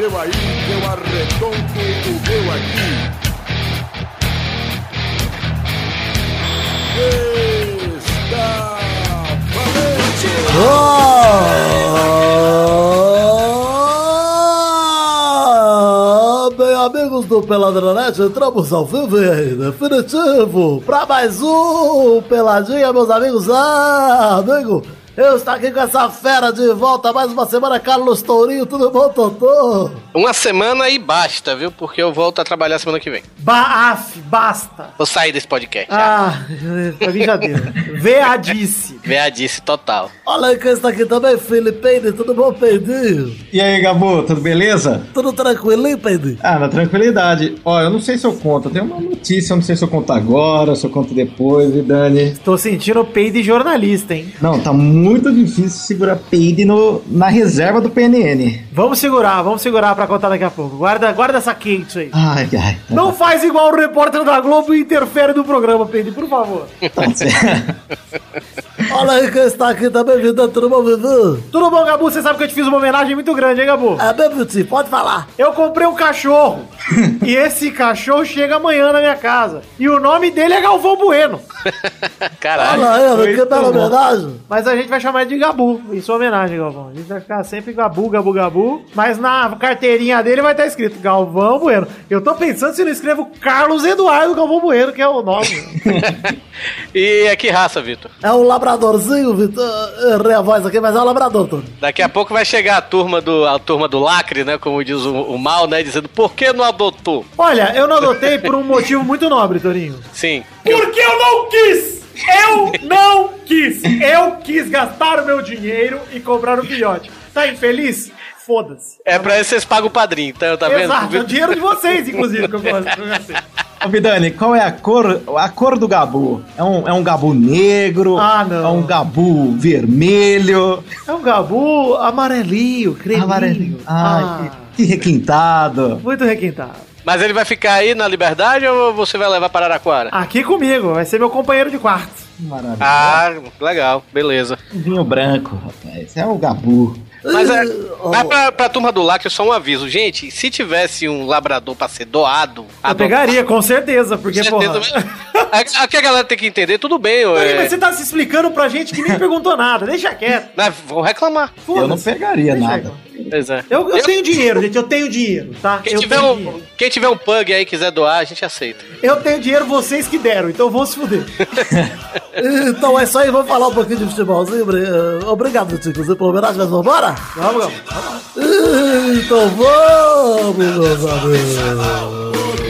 seu aí, eu arredondo o meu aqui. Está Ah, bem, amigos do Peladronete, entramos ao vivo e definitivo para mais um Peladinha, meus amigos. Ah, amigo, eu estou aqui com essa fera de volta mais uma semana, Carlos Tourinho, tudo bom, Totô? Uma semana e basta, viu? Porque eu volto a trabalhar semana que vem. Baaf, basta. Vou sair desse podcast. Ah, pra mim já deu. Veadice. Veadice total. Olha aí quem está aqui também, Felipe, tudo bom, Peidinho? E aí, Gabu, tudo beleza? Tudo tranquilinho, Peidinho? Ah, na tranquilidade. Ó, eu não sei se eu conto, tem uma notícia, eu não sei se eu conto agora, se eu conto depois, e Dani. Tô sentindo peido de jornalista, hein? Não, tá muito difícil segurar peide no, na reserva do PNN. Vamos segurar, vamos segurar pra contar daqui a pouco. Guarda, guarda essa quente aí. Ai, ai. Não faz igual o repórter da Globo e interfere no programa, Peide, por favor. Tá. Olha aí quem está aqui também, vida, tudo bom, Vivi? Tudo bom, Gabu? Você sabe que eu te fiz uma homenagem muito grande, hein, Gabu? É, meu Vitinho, pode falar. Eu comprei um cachorro. e esse cachorro chega amanhã na minha casa. E o nome dele é Galvão Bueno. Caralho. Olha aí, que muito bela homenagem. Mas a gente vai chamar ele de Gabu, em sua homenagem, Galvão. A gente vai ficar sempre Gabu, Gabu, Gabu. Mas na carteirinha dele vai estar escrito Galvão Bueno. Eu tô pensando se não escrevo Carlos Eduardo Galvão Bueno, que é o nome. E é que raça, Vitor? É um labradorzinho, Vitor. Errei a voz aqui, mas é um labrador, Tony. Daqui a pouco vai chegar a turma do, a turma do lacre, né? Como diz o, o mal, né? Dizendo, por que não adotou? Olha, eu não adotei por um motivo muito nobre, Torinho. Sim. Porque eu não quis! Eu não quis! Eu quis gastar o meu dinheiro e comprar um filhote. Tá infeliz? Foda-se. É pra isso vocês pagam o padrinho, tá, tá vendo? Exato, é o dinheiro de vocês, inclusive, que eu gosto. Ô, Vidani, qual é a cor, a cor do Gabu? É um, é um Gabu negro? Ah, não. É um Gabu vermelho? É um gabu amarelinho, creminho. Amarelinho. Ah, Ai, que, que requintado. muito requintado. Mas ele vai ficar aí na liberdade ou você vai levar para Araraquara? Aqui comigo, vai ser meu companheiro de quarto. Maravilha. Ah, legal, beleza. Vinho branco, rapaz. É o Gabu. Mas, é, Oh. mas pra, pra turma do lacre, só um aviso. Gente, se tivesse um labrador pra ser doado... Eu adotado, pegaria, com certeza, porque, com certeza, porra... mas- Aqui a galera tem que entender, tudo bem. Peraí, É, mas você tá se explicando pra gente que nem perguntou nada, deixa quieto. mas vão reclamar. Eu não pegaria Deixa nada. Pois é. Eu, eu tenho dinheiro, gente, eu tenho dinheiro, tá? Quem eu tiver, tenho um, dinheiro. quem tiver um pug aí e quiser doar, a gente aceita. Eu tenho dinheiro, vocês que deram, então vão se fuder. Então é isso aí, vamos falar um pouquinho de futebolzinho. Eh, Obrigado, Vitinho, inclusive, pela homenagem, mas vambora? Vamos, vamos. Então vamos, meus amigos.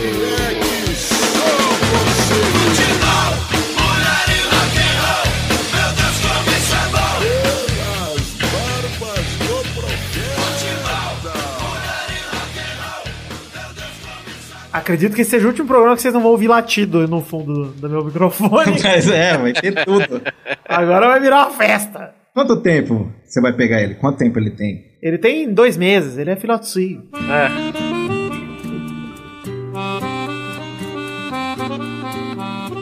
Acredito que esse seja o último programa que vocês não vão ouvir latido no fundo do meu microfone. Mas é, vai ter tudo. Agora vai virar uma festa. Quanto tempo você vai pegar ele? Quanto tempo ele tem? Ele tem dois meses, ele é filhotinho. É.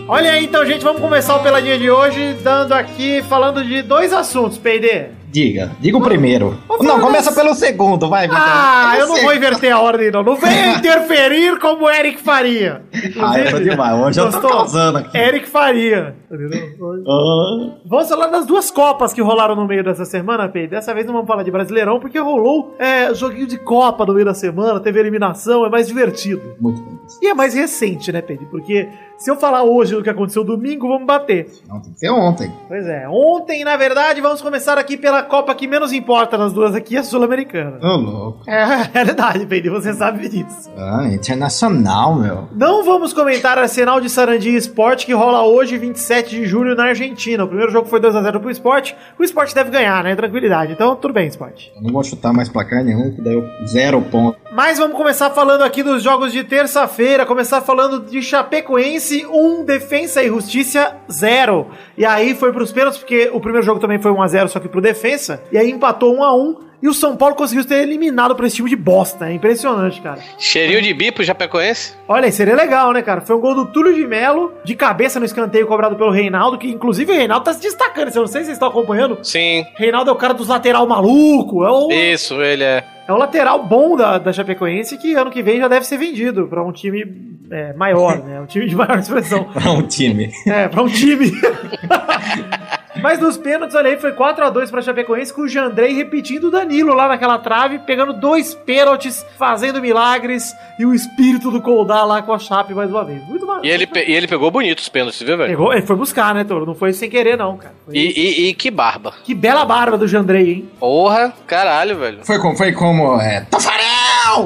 Olha aí, então, gente, vamos começar o Peladinha de hoje dando aqui, falando de dois assuntos, P&D. Diga, diga o primeiro. Não, começa pelo segundo, vai, Vitor. Ah, eu não vou inverter a ordem, não. Não venha interferir como o Eric Faria. Ah, eu tô demais. Hoje eu tô causando aqui. Eric Faria. Ah, Vamos falar das duas Copas que rolaram no meio dessa semana, Pedro. Dessa vez não vamos falar de Brasileirão, porque rolou é, joguinho de Copa no meio da semana, teve eliminação, é mais divertido. muito bem. E é mais recente, né, Pedro? Porque se eu falar hoje do que aconteceu domingo, vamos bater. Não, tem que ser ontem. Pois é, ontem, na verdade, vamos começar aqui pela Copa que menos importa nas duas aqui, a Sul-Americana. Ô, louco. É a realidade, Pedro, você sabe disso. Ah, internacional, meu. Não vamos comentar Arsenal de Sarandi Esporte, que rola hoje, 27 de julho, na Argentina. O primeiro jogo foi 2x0 pro Esporte. O Esporte deve ganhar, né? Tranquilidade. Então, tudo bem, Esporte. Eu não vou chutar mais placar nenhum, que daí eu zero ponto. Mas vamos começar falando aqui dos jogos de terça-feira. Começar falando de Chapecoense 1, Defensa e Justiça 0. E aí foi pros pênaltis, porque o primeiro jogo também foi 1x0, só que pro Defensa. E aí empatou 1x1. E o São Paulo conseguiu ser eliminado por esse time de bosta. É impressionante, cara. Cheirinho de bipo, Chapecoense? Olha aí, seria legal, né, cara? Foi um gol do Túlio de Melo, de cabeça no escanteio cobrado pelo Reinaldo, que inclusive o Reinaldo tá se destacando. Eu não sei se vocês estão acompanhando. Sim. Reinaldo é o cara dos lateral maluco. É o, Isso, ele é. é o lateral bom da, da Chapecoense que ano que vem já deve ser vendido pra um time é, maior, né? Um time de maior expressão. Pra um time. É, pra um time. Mas nos pênaltis, olha aí, foi 4x2 pra Chapecoense, com o Jandrei repetindo o Danilo lá naquela trave, pegando dois pênaltis, fazendo milagres, e o espírito do Koldá lá com a Chape mais uma vez. Muito mal. E ele, pe- e ele pegou bonito os pênaltis, viu, velho? Pegou, ele foi buscar, né, Toro? Não foi sem querer, não, cara. E, e- e que barba. Que bela barba do Jandrei, hein? Porra, caralho, velho. Foi como? Foi como é, Tafarel!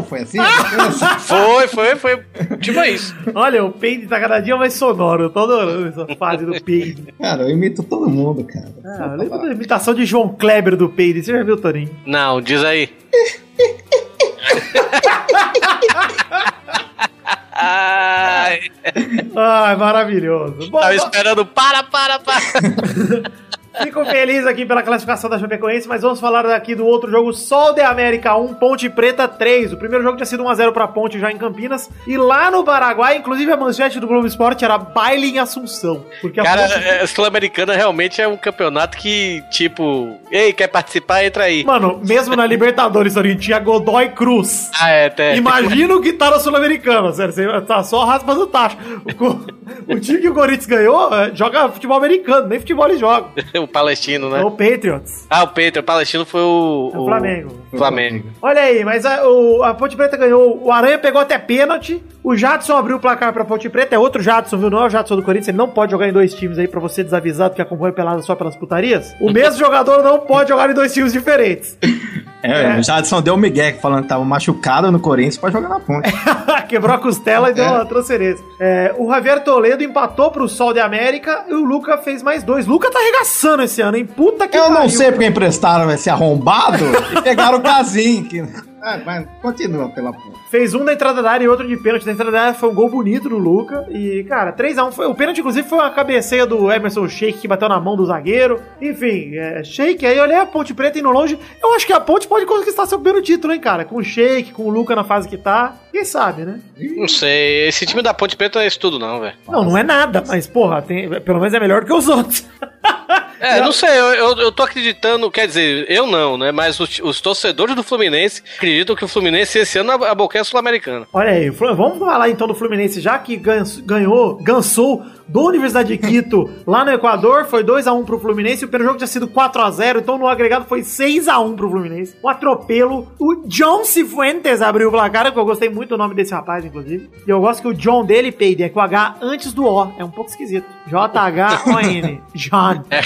Foi assim? Foi, foi, foi. Tipo isso. Olha, o peide tá cada dia mais sonoro. Eu tô adorando essa fase do peide. cara, eu imito todo mundo, cara. Ah, lembra da imitação de João Kleber do peide. Você já viu, Torinho? Não, diz aí. Ai, Ai, maravilhoso. Bom, tava esperando. Para, para, para. Fico feliz aqui pela classificação da Chapecoense, mas vamos falar aqui do outro jogo, Sol de América 1, Ponte Preta 3. O primeiro jogo tinha sido 1x0 pra Ponte já em Campinas. E lá no Paraguai, inclusive a manchete do Globo Esporte era baile em Assunção. Porque a Cara, Ponte... é, Sul-Americana realmente é um campeonato que, tipo, ei, quer participar? Entra aí. Mano, mesmo na Libertadores, Torinho, tinha Godoy Cruz. Ah, é, até. Imagina o que tá na Sul-Americana, sério. Você tá só raspando o tacho. O, o time que o Corinthians ganhou é, joga futebol americano, nem futebol ele joga. o palestino, né? O Patriots. Ah, o Pedro, o palestino foi o. É o Flamengo. Flamengo. Olha aí, mas a, o- a Ponte Preta ganhou. O Aranha pegou até pênalti. O Jadson abriu o placar pra Ponte Preta. É outro Jadson, viu? Não é o Jadson do Corinthians. Ele não pode jogar em dois times aí pra você desavisado que acompanha pelada só pelas putarias. O mesmo jogador não pode jogar em dois times diferentes. É, É. o Jadson deu o Miguel falando que tava machucado no Corinthians pra jogar na ponte. Quebrou a costela e deu uma transferência. É, o Javier Toledo empatou pro Sol de América e o Luca fez mais dois. Luca tá arregaçando esse ano, hein? Puta que Eu não pariu. sei porque emprestaram esse arrombado e pegaram o Casim. Que... Ah, mas continua pela ponte. Fez um na entrada da área e outro de pênalti. Na entrada da área foi um gol bonito do Luca. E, cara, 3x1 foi. O pênalti, inclusive, foi uma cabeceia do Emerson Sheik que bateu na mão do zagueiro. Enfim, é, Sheik. Aí eu olhei a Ponte Preta indo longe. Eu acho que a Ponte pode conquistar seu primeiro título, hein, cara? Com o Sheik, com o Luca na fase que tá. Quem sabe, né? Não sei, esse time da Ponte Preta não é isso tudo, não, velho. Não, não é nada, mas, porra, tem- pelo menos é melhor que os outros. É, não sei, eu, eu, eu tô acreditando, quer dizer, eu não, né? Mas os, os torcedores do Fluminense acreditam que o Fluminense esse ano aboqueia a Sul-Americana. Olha aí, vamos falar então do Fluminense, já que gan- ganhou, gançou do Universidade de Quito lá no Equador, foi 2x1 pro Fluminense, o primeiro jogo tinha sido 4x0, então no agregado foi 6x1 pro Fluminense. Um atropelo. O John Cifuentes abriu o placar, que eu gostei muito do nome desse rapaz, inclusive. E eu gosto que o John dele, Peide, é com o H antes do O, é um pouco esquisito. J-H-O-N. John. É,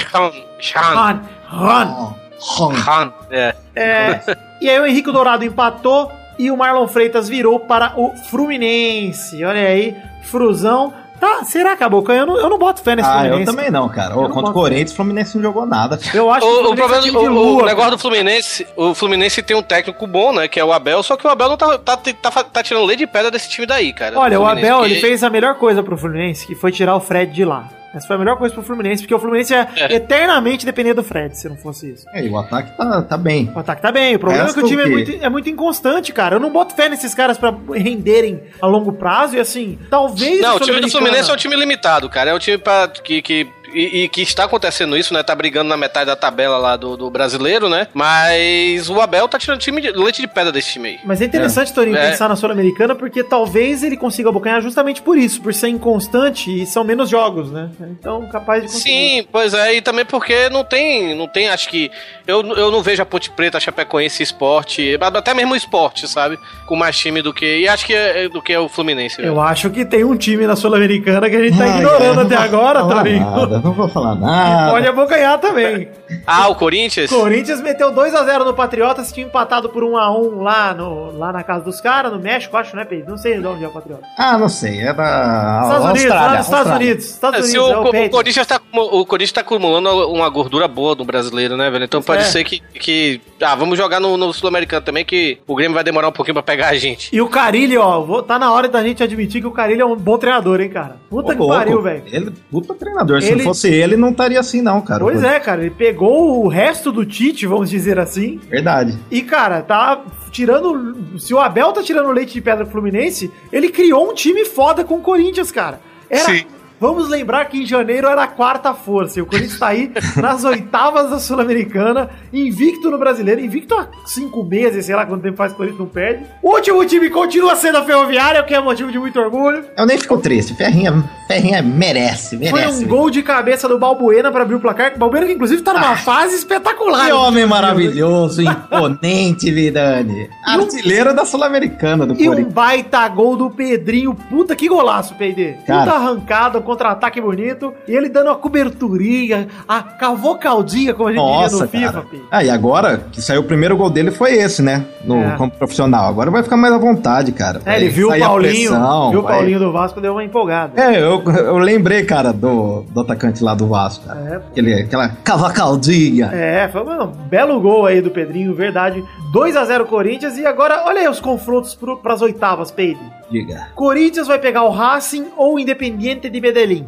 Ron, Ron, Ron. Ron. Ron, é. É, e aí o Henrique Dourado empatou e o Marlon Freitas virou para o Fluminense. Olha aí, Fruzão. Tá, será que acabou? Eu não, eu não boto fé nesse Ah, eu Fluminense. também não, cara. Eu Ô, não contra o Corinthians, o Fluminense não jogou nada. Eu acho O, o Fluminense problema, é de o, lua, o negócio do Fluminense, o Fluminense tem um técnico bom, né? Que é o Abel, só que o Abel não tá, tá, tá, tá tirando lei de pedra desse time daí, cara. Olha, o Abel, que- ele fez a melhor coisa pro Fluminense, que foi tirar o Fred de lá. Essa foi a melhor coisa pro Fluminense, porque o Fluminense ia É. eternamente depender do Fred, se não fosse isso. É, e o ataque tá, tá bem. O ataque tá bem, o problema Resta é que o time o é muito, é muito inconstante, cara. Eu não boto fé nesses caras pra renderem a longo prazo e assim, talvez. Não, o time do Fluminense é um time limitado, cara. É um time pra, que, que, e, e que está acontecendo isso, né? Tá brigando na metade da tabela lá do, do brasileiro, né? Mas o Abel tá tirando time de, leite de pedra desse time aí. Mas é interessante, Torinho, É. pensar na Sul-Americana, porque talvez ele consiga abocanhar justamente por isso, por ser inconstante e são menos jogos, né? Então, capaz de conseguir. Sim, pois é, e também porque não tem, não tem, acho que eu, eu não vejo a Ponte Preta, a Chapecoense esporte, até mesmo o esporte, sabe? Com mais time do que, e acho que é do que o Fluminense. velho. Eu acho que tem um time na Sul-Americana que a gente tá Ai, ignorando não até agora, falar Torinho. Nada, não vou falar nada. Pode abocanhar também. Ah, o Corinthians? Corinthians meteu 2x0 no Patriotas, tinha empatado por 1x1 lá, no, lá na casa dos caras, no México, acho, né, Pedro? Não sei de onde é o Patriota. Ah, não sei. É da Estados Unidos, nos Estados Austrália. Unidos. Estados Unidos, Se o, é o o. Corinthians tá, o Corinthians tá acumulando uma gordura boa no brasileiro, né, velho? Então pode É. ser que, que. Ah, vamos jogar no, no Sul-Americano também, que o Grêmio vai demorar um pouquinho pra pegar a gente. E o Carilli, ó, vou- tá na hora da gente admitir que o Carilli é um bom treinador, hein, cara? Puta Ô, que louco, pariu, velho. Ele, puta treinador. Se Ele fosse ele, não estaria assim, não, cara. Pois é, cara, ele pegou o resto do Tite, vamos dizer assim, Verdade. e, cara, tá tirando. Se o Abel tá tirando leite de pedra do Fluminense, ele criou um time foda com o Corinthians, cara. Era. Sim. Vamos lembrar que em janeiro era a quarta força. E o Corinthians tá aí nas oitavas da Sul-Americana, invicto no brasileiro, invicto há cinco meses, sei lá quanto tempo faz que o Corinthians não perde. O último time continua sendo a Ferroviária, o que é motivo de muito orgulho. Eu nem fico triste. Ferrinha, Ferrinha merece, Foi merece. um gol de cabeça do Balbuena pra abrir o placar. Balbuena que inclusive tá numa fase espetacular. Que homem maravilhoso, imponente, Vidani. Artilheiro da Sul-Americana do E um Corinthians. baita gol do Pedrinho. Puta que golaço, P&D. Puta arrancada, um contra-ataque bonito. E ele dando uma coberturinha, a cavocaldinha, como a gente diria Nossa, no FIFA, cara. P. Ah, e agora que saiu o primeiro gol dele foi esse, né? No É. como profissional. Agora vai ficar mais à vontade, cara. É, ele viu o Paulinho, pressão, viu o Paulinho do Vasco, deu uma empolgada. É, eu, eu lembrei, cara, do, do atacante lá do Vasco, cara. É. Aquele, aquela cavacaldinha. É, foi um belo gol aí do Pedrinho, verdade. 2 a 0 Corinthians. E agora, olha aí os confrontos pro, pras oitavas, Peide. Diga. Corinthians vai pegar o Racing ou o Independiente de Medellín. Medellín.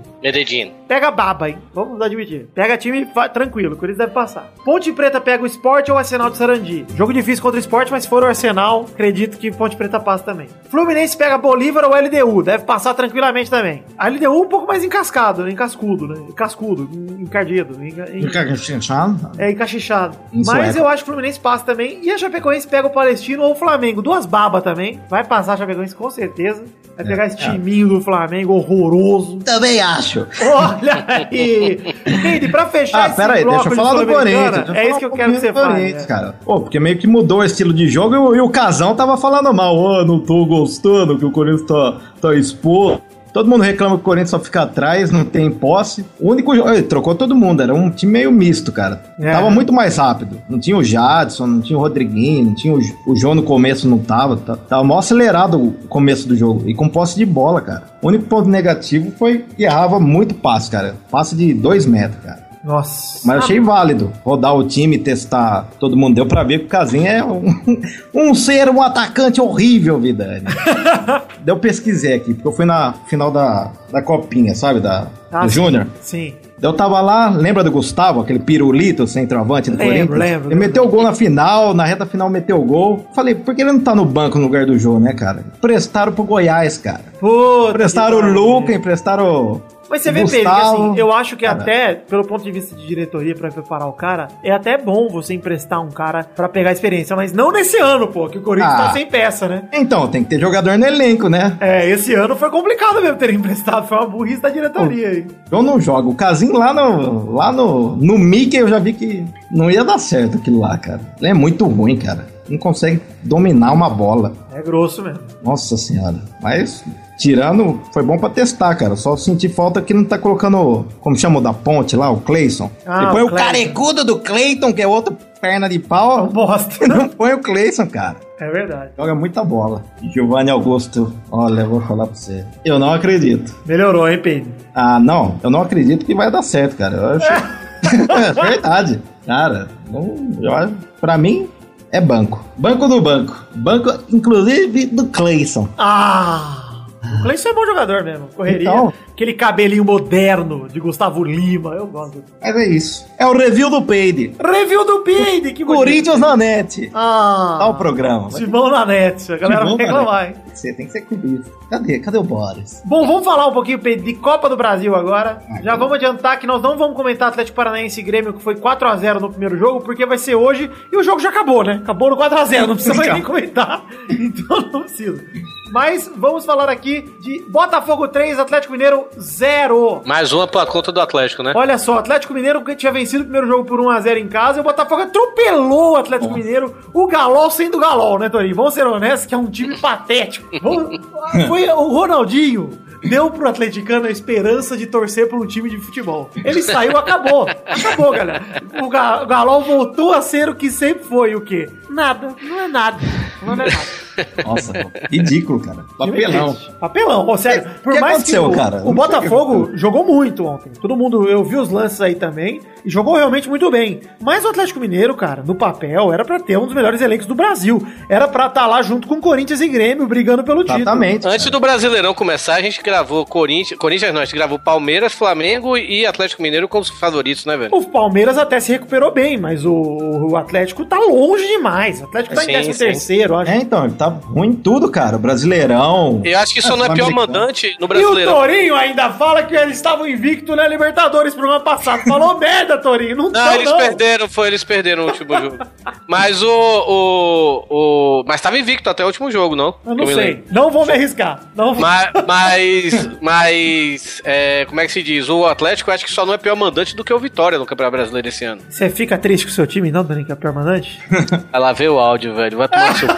Pega baba, hein? Vamos admitir. Pega time tranquilo, o Corinthians deve passar. Ponte Preta pega o Sport ou o Arsenal de Sarandi. Jogo difícil contra o Sport, mas se for o Arsenal, acredito que Ponte Preta passa também. Fluminense pega Bolívar ou LDU. Deve passar tranquilamente também. A LDU um pouco mais encascado, né? Encascudo, né? Cascudo, en- encardido. enca- en- É, encaixixado. Em Mas eu acho que o Fluminense passa também. E a Chapecoense pega o Palestino ou o Flamengo. Duas babas também. Vai passar a Chapecoense com certeza. Vai pegar esse é. timinho do Flamengo horroroso. Também acho. Olha aí! Gente, pra fechar Ah, pera aí, deixa eu falar do Corinthians. É isso que eu quero que você fale. Né? cara. Pô, porque meio que mudou o estilo de jogo e, o- e o Casão tava falando mal. Ô, não tô gostando que o Corinthians tá, tá exposto. Todo mundo reclama que o Corinthians só fica atrás, não tem posse. O único. Ele trocou todo mundo, era um time meio misto, cara. É. Tava muito mais rápido. Não tinha o Jadson, não tinha o Rodriguinho, não tinha o, o João no começo, não tava. Tá- Tava mó acelerado o começo do jogo. E com posse de bola, cara. O único ponto negativo foi que errava muito passe, cara. Passe de dois metros, cara. Nossa. Mas eu achei válido rodar o time, testar todo mundo. Deu pra ver que o Casinha é um, um ser, um atacante horrível, Vidani. Daí eu pesquisei aqui, porque eu fui na final da, da Copinha, sabe? Da, Ah, do. Júnior. Sim. Daí eu tava lá, lembra do Gustavo, aquele pirulito centroavante do Lembro, Corinthians? lembro, Ele lembro. meteu o gol na final, na reta final meteu o gol. Falei, por que ele não tá no banco no lugar do Jô, né, cara? Prestaram pro Goiás, cara. Puta Emprestaram o. Luca, emprestaram o Mas você vê, Pedro, que assim, eu acho que até, pelo ponto de vista de diretoria pra preparar o cara, é até bom você emprestar um cara pra pegar experiência, mas não nesse ano, pô, que o Corinthians Ah. tá sem peça, né? Então, tem que ter jogador no elenco, né? É, esse ano foi complicado mesmo ter emprestado, foi uma burrice da diretoria aí. Eu não jogo. O Casim lá no. Lá no. No Mickey eu já vi que não ia dar certo aquilo lá, cara. Ele é muito ruim, cara. Não consegue dominar uma bola. É grosso mesmo. Nossa senhora. Mas, tirando, foi bom pra testar, cara. Só senti falta que não tá colocando. Como chama o da ponte lá, o Cleison. Ah, põe o o, carecudo do Cleiton, que é outro perna de É um pau. bosta. Não põe o Cleison, cara. É verdade. Joga muita bola. Giovanni Augusto, olha, eu vou falar pra você. Eu não acredito. Melhorou, hein, Pedro? Ah, não, eu não acredito que vai dar certo, cara. Eu acho... é verdade. Cara, não, eu pra mim é banco. Banco do banco. Banco, inclusive, do Clayson. Ah! O Cleison é bom jogador mesmo. Correria. Então. Aquele cabelinho moderno de Gustavo Lima. Eu gosto. Mas é isso. É o review do Peide. Review do Peide, que bonito. Corinthians na net. Ah! Dá o programa. Simão na net. A galera vai reclamar, hein? Tem que ser, tem que ser clubista. Cadê? Cadê o Boris? Bom, vamos falar um pouquinho Pedro, de Copa do Brasil agora. Ah, Já tá. vamos adiantar que nós não vamos comentar Atlético Paranaense e Grêmio, que foi 4x0 no primeiro jogo, porque vai ser hoje e o jogo já acabou, né? Acabou no 4x0, não precisa mais nem comentar. Então não precisa. Mas vamos falar aqui de Botafogo 3, Atlético Mineiro 0. Mais uma pra conta do Atlético, né? Olha só, o Atlético Mineiro que tinha vencido o primeiro jogo por 1x0 em casa, e o Botafogo atropelou o Atlético Mineiro, o Galol sendo Galol, né, Torinho? Vamos ser honestos, que é um time patético. Foi o Ronaldinho. Deu pro atleticano a esperança de torcer por um time de futebol. Ele saiu, acabou. Acabou, galera. O, Ga- o Galol voltou a ser o que sempre foi. O quê? Nada. Não é nada. Não é nada. Nossa, ridículo, cara. Papelão. Papelão, Ô, sério. Por que mais aconteceu, que o, cara? o Botafogo jogou muito ontem. Todo mundo, eu vi os lances aí também, e jogou realmente muito bem. Mas o Atlético Mineiro, cara, no papel, era pra ter um dos melhores elencos do Brasil. Era pra estar lá junto com Corinthians e Grêmio, brigando pelo título. Exatamente. Antes cara. do Brasileirão começar, a gente gravou Corinthians. Corinthians não, a gente gravou Palmeiras, Flamengo e Atlético Mineiro como os favoritos, né, velho? O Palmeiras até se recuperou bem, mas o, o Atlético tá longe demais. O Atlético tá Sim, em 13 sim. terceiro, acho. É, então, ele tá ruim em tudo, cara. O Brasileirão. Eu acho que só não é pior mandante no E o Brasileirão. Torinho ainda fala que eles estavam invicto na Libertadores pro ano passado. Falou merda, Torinho. Não, Não, tão, eles perderam, foi, eles perderam o último jogo. Mas o, o, o. Mas tava invicto até o último jogo, não? Eu não me sei. Não vou me arriscar. Não vou. Mas, mas, mas é, como é que se diz? O Atlético eu acho que só não é pior mandante do que o Vitória no Campeonato Brasileiro esse ano. Você fica triste com o seu time, não, Torinho, que é permanente? Vai lá ver o áudio, velho. Vai tomar seu...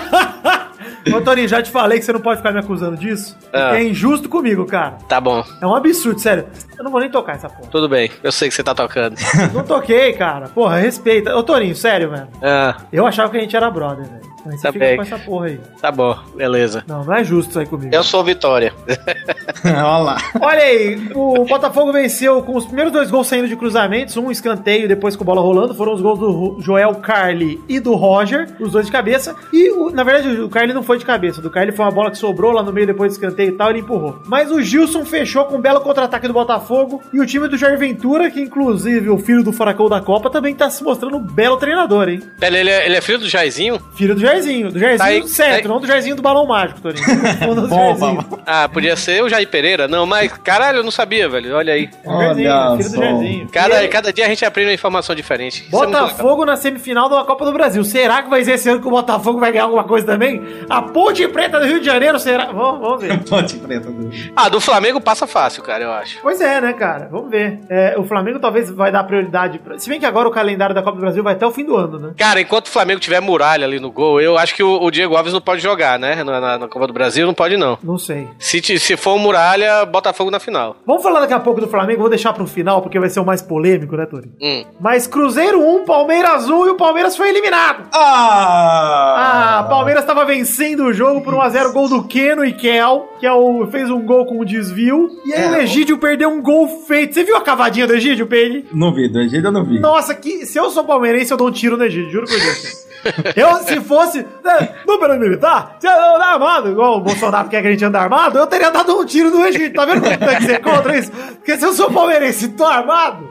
Ô, Torinho, já te falei que você não pode ficar me acusando disso. Ah. É injusto comigo, cara. Tá bom, É um absurdo, sério. Eu não vou nem tocar essa porra. tudo bem. Eu sei que você tá tocando. Não toquei, cara. Porra, respeita. Ô, Torinho, sério, velho. Ah, Eu achava que a gente era brother, velho. Mas você Tá fica bem. com essa porra aí. tá bom, beleza. Não, não é justo isso aí comigo. Eu sou Vitória. Olha lá. Olha aí, o Botafogo venceu com os primeiros dois gols saindo de cruzamentos, um escanteio depois com a bola rolando. Foram os gols do Joel Carli e do Roger, os dois de cabeça. E, o- na verdade, o Carli não foi de cabeça. Do Carli foi uma bola que sobrou lá no meio depois do escanteio e tal, ele empurrou. Mas o Gilson fechou com um belo contra-ataque do Botafogo. E o time do Jair Ventura, que inclusive o filho do Furacão da Copa, também tá se mostrando um belo treinador, hein? Ele, ele, é, ele é filho do Jairzinho? Filho do Jairzinho. Do Jairzinho Tá aí- certo, tá não do Jairzinho do Balão Mágico, Torinho. Do Bom, Jairzinho. Ah, podia ser o Jair Pereira? Não, mas caralho, eu não sabia, velho. Olha aí. É o Jairzinho, Olha filho do. Jairzinho. Cada, cada dia a gente aprende uma informação diferente. É. Botafogo na semifinal da Copa do Brasil. Será que vai ser esse ano que o Botafogo vai ganhar alguma coisa também? A Ponte Preta do Rio de Janeiro será? Vamos, vamos ver. Ponte preta do. Ah, do Flamengo passa fácil, cara, eu acho. Pois é, né, cara? Vamos ver. É, o Flamengo talvez vai dar prioridade. Pra... Se bem que agora o calendário da Copa do Brasil vai até o fim do ano, né? Cara, enquanto o Flamengo tiver muralha ali no gol, eu acho que o, o Diego Alves não pode jogar, né? Na, na- na Copa do Brasil, não pode, não. Não sei. Se, se for muralha, Botafogo na final. Vamos falar daqui a pouco do Flamengo, vou deixar pro final, porque vai ser o mais polêmico, né, Tori? Hum. Mas Cruzeiro 1, Palmeiras 1 e o Palmeiras foi eliminado. Ah! Ah, Palmeiras estava vencendo o jogo por 1x0, gol do Keno e Kel, que é o, fez um gol com um desvio. E aí É, o Egídio perdeu um gol feito. Você viu a cavadinha do Egídio, Pedro? Não vi, do Egídio eu não vi. Nossa, que, se eu sou palmeirense, eu dou um tiro no Egídio, juro por Deus. Eu, se fosse né, no período militar, se eu andar armado, igual o Bolsonaro quer que a gente ande armado, eu teria dado um tiro no Egito. Tá vendo como tem que ser contra isso? Porque se eu sou palmeirense e tô armado,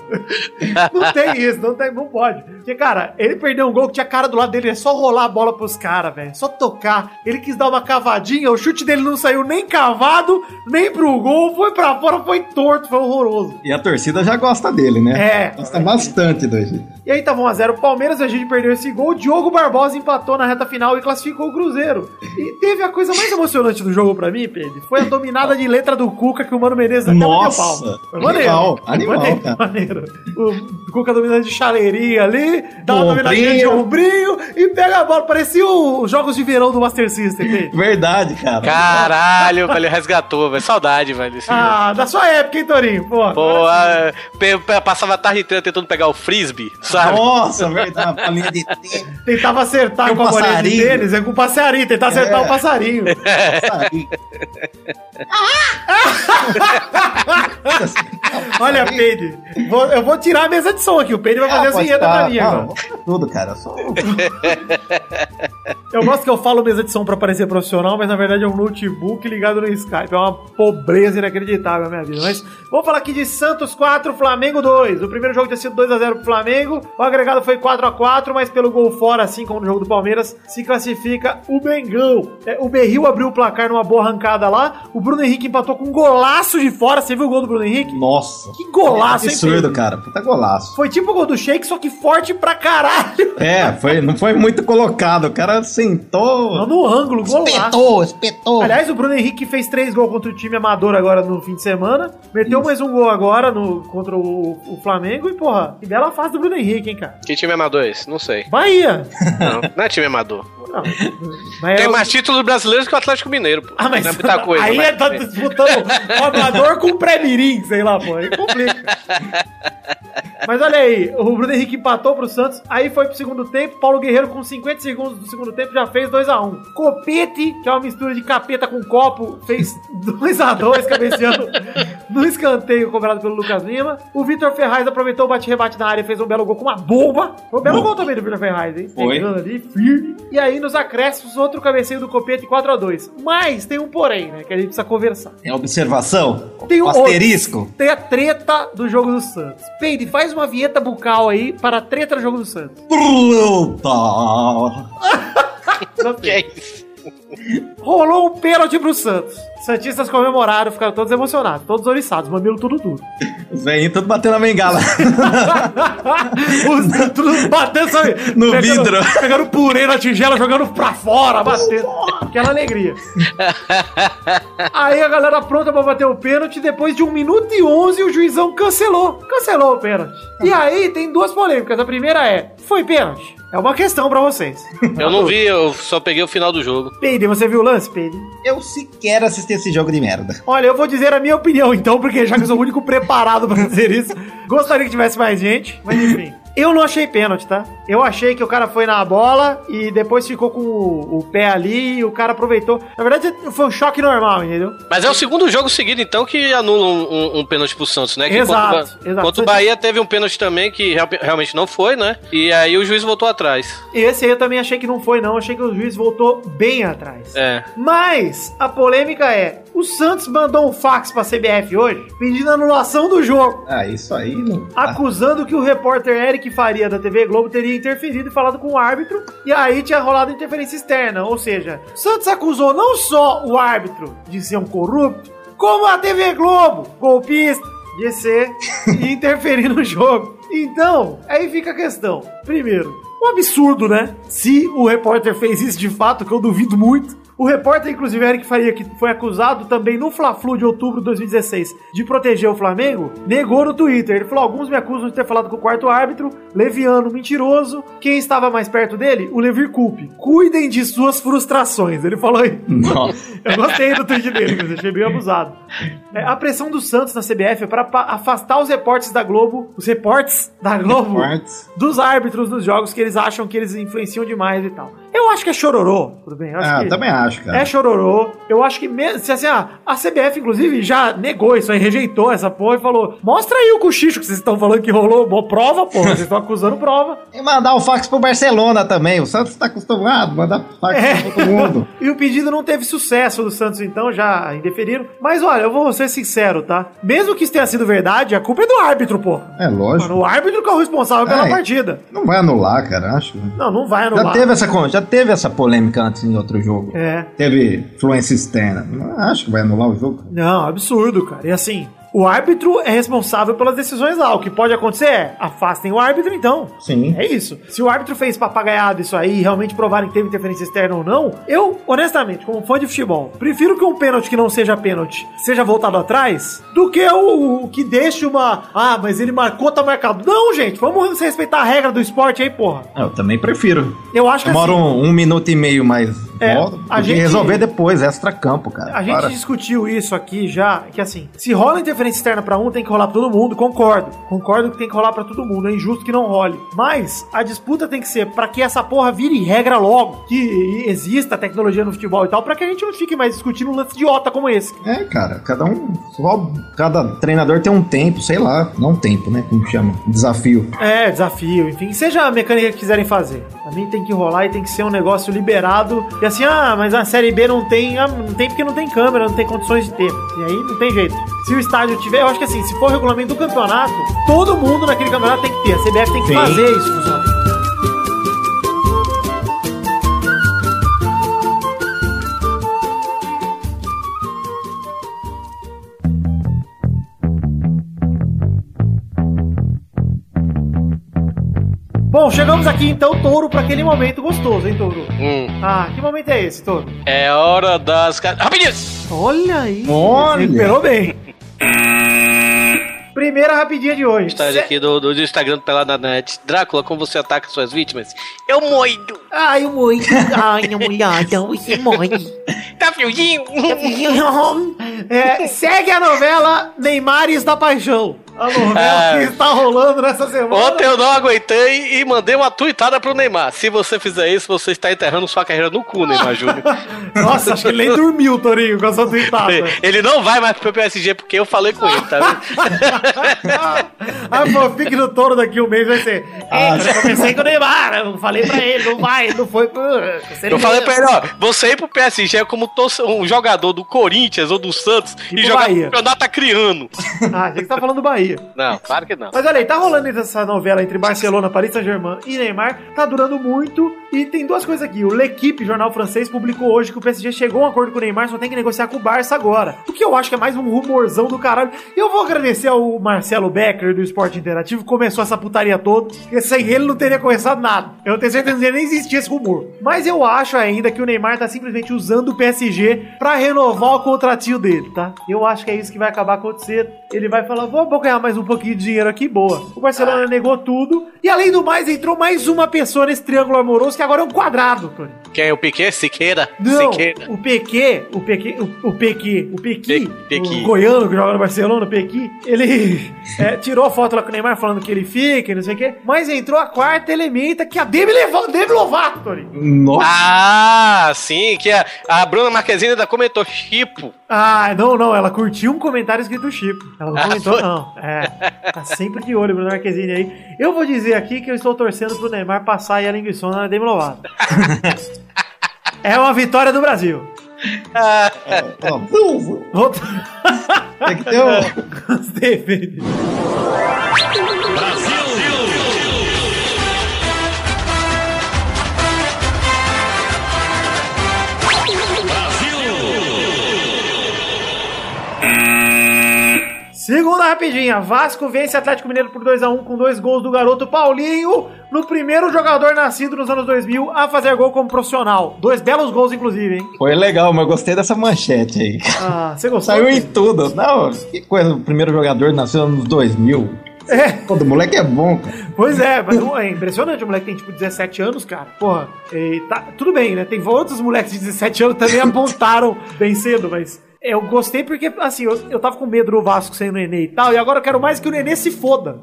não tem isso, não, tem, não pode. Porque, cara, ele perdeu um gol que tinha cara do lado dele, é só rolar a bola pros caras, velho. Só tocar. Ele quis dar uma cavadinha, o chute dele não saiu nem cavado, nem pro gol, foi pra fora, foi torto, foi horroroso. E a torcida já gosta dele, né? É. Gosta bastante do Egídio. E aí tava 1x0 o Palmeiras, a gente perdeu esse gol. Diogo Barbosa empatou na reta final e classificou o Cruzeiro. E teve a coisa mais emocionante do jogo pra mim, Pedro. Foi a dominada de letra do Cuca que o Mano Menezes até Nossa, bateu pau. Foi maneiro. animal, animal, maneiro, cara. maneiro. O Cuca dominando de chaleirinha ali, dá uma Do dominadinha de ombrinho. e pega a bola. Parecia os jogos de verão do Master System, Pedro. Verdade, cara. Caralho, velho, resgatou, velho. Saudade, velho. Desse jogo. Ah, da sua época, hein, Torinho? Pô, Pô, ah, pe- pe- passava a tarde inteira tentando pegar o frisbee, sabe? Nossa, verdade. A linha de tempo. tentava acertar com a bolinha passarinho. tênis, é com o passarinho, tentar acertar É. o passarinho. Olha, Peide, eu vou tirar a mesa de som aqui. O Peide vai fazer Ah, as pode vinhetas tá, pra mim não, agora. Tudo, cara. Eu sou... Eu gosto que eu falo mesa de som pra parecer profissional, mas na verdade é um notebook ligado no Skype. É uma pobreza inacreditável a minha vida. Mas vamos falar aqui de Santos 4, Flamengo 2. O primeiro jogo tinha sido 2x0 pro Flamengo. O agregado foi 4x4, mas pelo gol fora, assim como no jogo do Palmeiras, se classifica o Bengão. É, o Berril abriu o placar numa boa arrancada lá. O Bruno Henrique empatou com um golaço de fora. Você viu o gol do Bruno Henrique? Nossa. Que golaço, hein, Absurdo, Pedro? cara. Puta golaço. Foi tipo o gol do Shake, só que forte pra caralho. É, foi, não foi muito colocado. O cara sentou. Não, no ângulo, golaço. Espetou, espetou. Aliás, o Bruno Henrique fez três gols contra o time amador agora no fim de semana. Meteu mais um gol agora no, contra o, o Flamengo. E, porra, que bela fase do Bruno Henrique, hein, cara? Que time amador é esse? Não sei. Bahia! Não, não é time amador. Não. Tem mais títulos brasileiros que o Atlético Mineiro, pô. Ah, mas não é muita coisa. aí mas- tá disputando o amador com o pré-mirim, sei lá, pô. Aí complica. Mas olha aí, o Bruno Henrique empatou pro Santos, aí foi pro segundo tempo, Paulo Guerreiro com 50 segundos do segundo tempo já fez 2x1. Copete, que é uma mistura de capeta com copo, fez 2x2 cabeceando no escanteio cobrado pelo Lucas Lima. O Vitor Ferraz aproveitou o bate-rebate na área e fez um belo gol com uma bomba. Foi um belo gol também do Vitor Ferraz, hein? Foi. Pegando ali, firme. E aí nos acréscimos, outro cabeceio do Copete 4x2. Mas tem um porém, né, que a gente precisa conversar. Tem observação? Tem um O asterisco? Tem a treta do jogo do Santos. Peide, faz uma vinheta bucal aí para a treta do jogo do Santos. Bruta! Que é isso? Rolou um pênalti pro Santos. Santistas comemoraram, ficaram todos emocionados, todos oriçados, mamilo tudo duro. Os velhinhos tudo batendo a bengala. Os tudo batendo, sabe? No Pegando- vidro. Pegando purê na tigela, jogando pra fora, batendo. Aquela alegria. Aí a galera pronta pra bater o pênalti, depois de 1 minuto e 11 o juizão cancelou. Cancelou o pênalti. E aí tem duas polêmicas. A primeira é, foi pênalti? É uma questão pra vocês. Eu não vi, eu só peguei o final do jogo. Peide, você viu o lance, Peide? Eu sequer assisti esse jogo de merda. Olha, eu vou dizer a minha opinião então, porque já que eu sou o único preparado pra dizer isso, gostaria que tivesse mais gente, mas enfim. Eu não achei pênalti, tá? Eu achei que o cara foi na bola e depois ficou com o, o pé ali e o cara aproveitou. Na verdade, foi um choque normal, entendeu? Mas é o segundo jogo seguido, então, que anula um, um, um pênalti pro Santos, né? Que Exato, contra, exato. contra o Bahia teve um pênalti também que real- realmente não foi, né? E aí o juiz voltou atrás. E esse aí eu também achei que não foi, não. Achei que o juiz voltou bem atrás. É. Mas a polêmica é: o Santos mandou um fax pra CBF hoje pedindo anulação do jogo. Ah, isso aí não. acusando que o repórter Eric Faria da TV Globo teria interferido e falado com o árbitro, e aí tinha rolado interferência externa. Ou seja, Santos acusou não só o árbitro de ser um corrupto, como a TV Globo, golpista, de ser e interferir no jogo. Então, aí fica a questão. Primeiro, um absurdo, né? Se o repórter fez isso de fato, que eu duvido muito. O repórter, inclusive, Eric Faria, que foi acusado também no Fla-Flu de outubro de 2016 de proteger o Flamengo, negou no Twitter. Ele falou: alguns me acusam de ter falado com o quarto árbitro, leviano, mentiroso. Quem estava mais perto dele? O Levir Coupe. Cuidem de suas frustrações. Ele falou aí. Nossa. Eu gostei do tweet dele, mas achei bem abusado. É, a pressão do Santos na CBF é para afastar os repórteres da Globo, os repórteres da Globo, dos árbitros dos jogos que eles acham que eles influenciam demais e tal. Eu acho que é chororô, tudo bem? Eu Ah, também acho, cara. É chororô. Eu acho que mesmo, se assim, ah, a CBF, inclusive, já negou isso aí, rejeitou essa porra e falou: mostra aí o cochicho que vocês estão falando que rolou. Bom, prova, porra. Vocês estão acusando prova. E mandar o fax pro Barcelona também. O Santos tá acostumado a mandar fax É. pra todo mundo. E o pedido não teve sucesso do Santos, então já indeferiram. Mas olha, eu vou ser sincero, tá? Mesmo que isso tenha sido verdade, a culpa é do árbitro, porra. É lógico. Mano, o árbitro que é o responsável pela É. partida. Não vai anular, cara, acho. Não, não vai Já anular. teve, essa, con- já teve essa polêmica antes em outro jogo. É. Teve influência externa. Não acho que vai anular o jogo. Não, absurdo, cara. E assim, o árbitro é responsável pelas decisões lá. O que pode acontecer é, afastem o árbitro então. Sim. É isso. Se o árbitro fez papagaiado isso aí e realmente provarem que teve interferência externa ou não, eu, honestamente, como fã de futebol, prefiro que um pênalti que não seja pênalti seja voltado atrás do que o, o que deixe uma. Ah, mas ele marcou, tá marcado. Não, gente, vamos respeitar a regra do esporte aí, porra. Eu também prefiro. Eu acho que Demora assim, um, um minuto e meio mais É, a gente- resolver depois, extra-campo, cara. A gente Para. discutiu isso aqui já, que assim, se rola interferência externa pra um, tem que rolar pra todo mundo, concordo. Concordo que tem que rolar pra todo mundo, é injusto que não role. Mas a disputa tem que ser pra que essa porra vire regra logo, que exista tecnologia no futebol e tal, pra que a gente não fique mais discutindo um lance idiota como esse. É, cara, cada um. só- Cada treinador tem um tempo, sei lá. Não tempo, né? Como chama? Desafio. É, desafio, enfim, seja a mecânica que quiserem fazer. Pra mim tem que rolar e tem que ser um negócio liberado. E assim, ah, mas a Série B não tem. Ah, não tem porque não tem câmera, não tem condições de ter. E aí não tem jeito. Se o estádio tiver, eu acho que assim, se for o regulamento do campeonato, todo mundo naquele campeonato tem que ter. A CBF tem que Sim. fazer isso funcionar. Bom, chegamos aqui então, Touro, pra aquele momento gostoso, hein, Touro? Hum. Ah, que momento é esse, Touro? É hora das. Rapidinho! Olha aí. Olha. Recuperou bem. Primeira rapidinha de hoje. Cê- aqui do, do Instagram do Pelada Net. Drácula, como você ataca suas vítimas? Eu moido! Ai, muito. Ai, mulherada, você morre. Tá friozinho? É, segue a novela Neymares da Paixão. A novela É. que está rolando nessa semana. Ontem eu não aguentei e mandei uma tuitada pro Neymar. Se você fizer isso, você está enterrando sua carreira no cu, Neymar Júnior. Nossa, acho que ele nem dormiu, Torinho, com essa tweetada. Ele não vai mais pro PSG porque eu falei com ele, tá vendo? A fanfic do touro daqui um mês vai ser. Ah, "Eita, eu conversei com o Neymar, eu falei pra ele, não vai, não foi pro. Eu falei pra ele, ó, você ir pro PSG é como um jogador do Corinthians ou do Santos E e, jogar Bahia. no campeonato acriano. Ah, que você tá falando do Bahia. Não, claro que não. Mas olha aí, tá rolando essa novela entre Barcelona, Paris Saint-Germain e Neymar, tá durando muito. E tem duas coisas aqui. O L'Equipe, jornal francês, publicou hoje que o PSG chegou a um acordo com o Neymar, só tem que negociar com o Barça agora. O que eu acho que é mais um rumorzão do caralho. E eu vou agradecer ao Marcelo Becker do Esporte Interativo, que começou essa putaria toda, porque sem ele não teria começado nada. Eu tenho certeza que nem existia esse rumor. Mas eu acho ainda que o Neymar tá simplesmente usando o PSG pra renovar o contratinho dele, tá? Eu acho que é isso que vai acabar acontecendo. Ele vai falar, vou vou ganhar mais um pouquinho de dinheiro aqui, boa. O Barcelona negou tudo. E além do mais, entrou mais uma pessoa nesse triângulo amoroso que agora é um quadrado, Tony. Quem é o Piquet? Siqueira? Não, Siqueira. o PQ, o PQ, o, o PQ, o Pequi. o goiano que joga no Barcelona, o Pequi, ele é, tirou a foto lá com o Neymar falando que ele fica e não sei o quê, mas entrou a quarta elementa que é a Demi, Levo, Demi Lovato, Tony. Nossa. Ah, sim, que a, a Bruna Marquezine ainda comentou Chipo. Ah, não, não, ela curtiu um comentário escrito Chico. Ela não Ah, comentou, foi? não. É, tá sempre de olho, Bruno Marquezine aí. Eu vou dizer aqui que eu estou torcendo pro Neymar passar aí a linguiçona na Demi Lovato. é uma vitória do Brasil. Ó, vum. Outro... Tem que ter um... Gostei, Felipe. Segunda rapidinha, Vasco vence Atlético Mineiro por 2x1 com dois gols do garoto Paulinho, no primeiro jogador nascido nos anos 2000 a fazer gol como profissional. Dois belos gols, inclusive, hein? Foi legal, mas eu gostei dessa manchete aí. Ah, você gostou? Saiu em tudo. Não, que coisa. O primeiro jogador nasceu nos 2000. É, Todo moleque é bom, cara. pois é, mas é impressionante, o moleque tem tipo 17 anos, cara. Porra, e tá, tudo bem, né? Tem outros moleques de 17 anos que também apontaram bem cedo, mas eu gostei porque, assim, eu, eu tava com medo do Vasco sem o Nenê e tal, e agora eu quero mais que o Nenê se foda.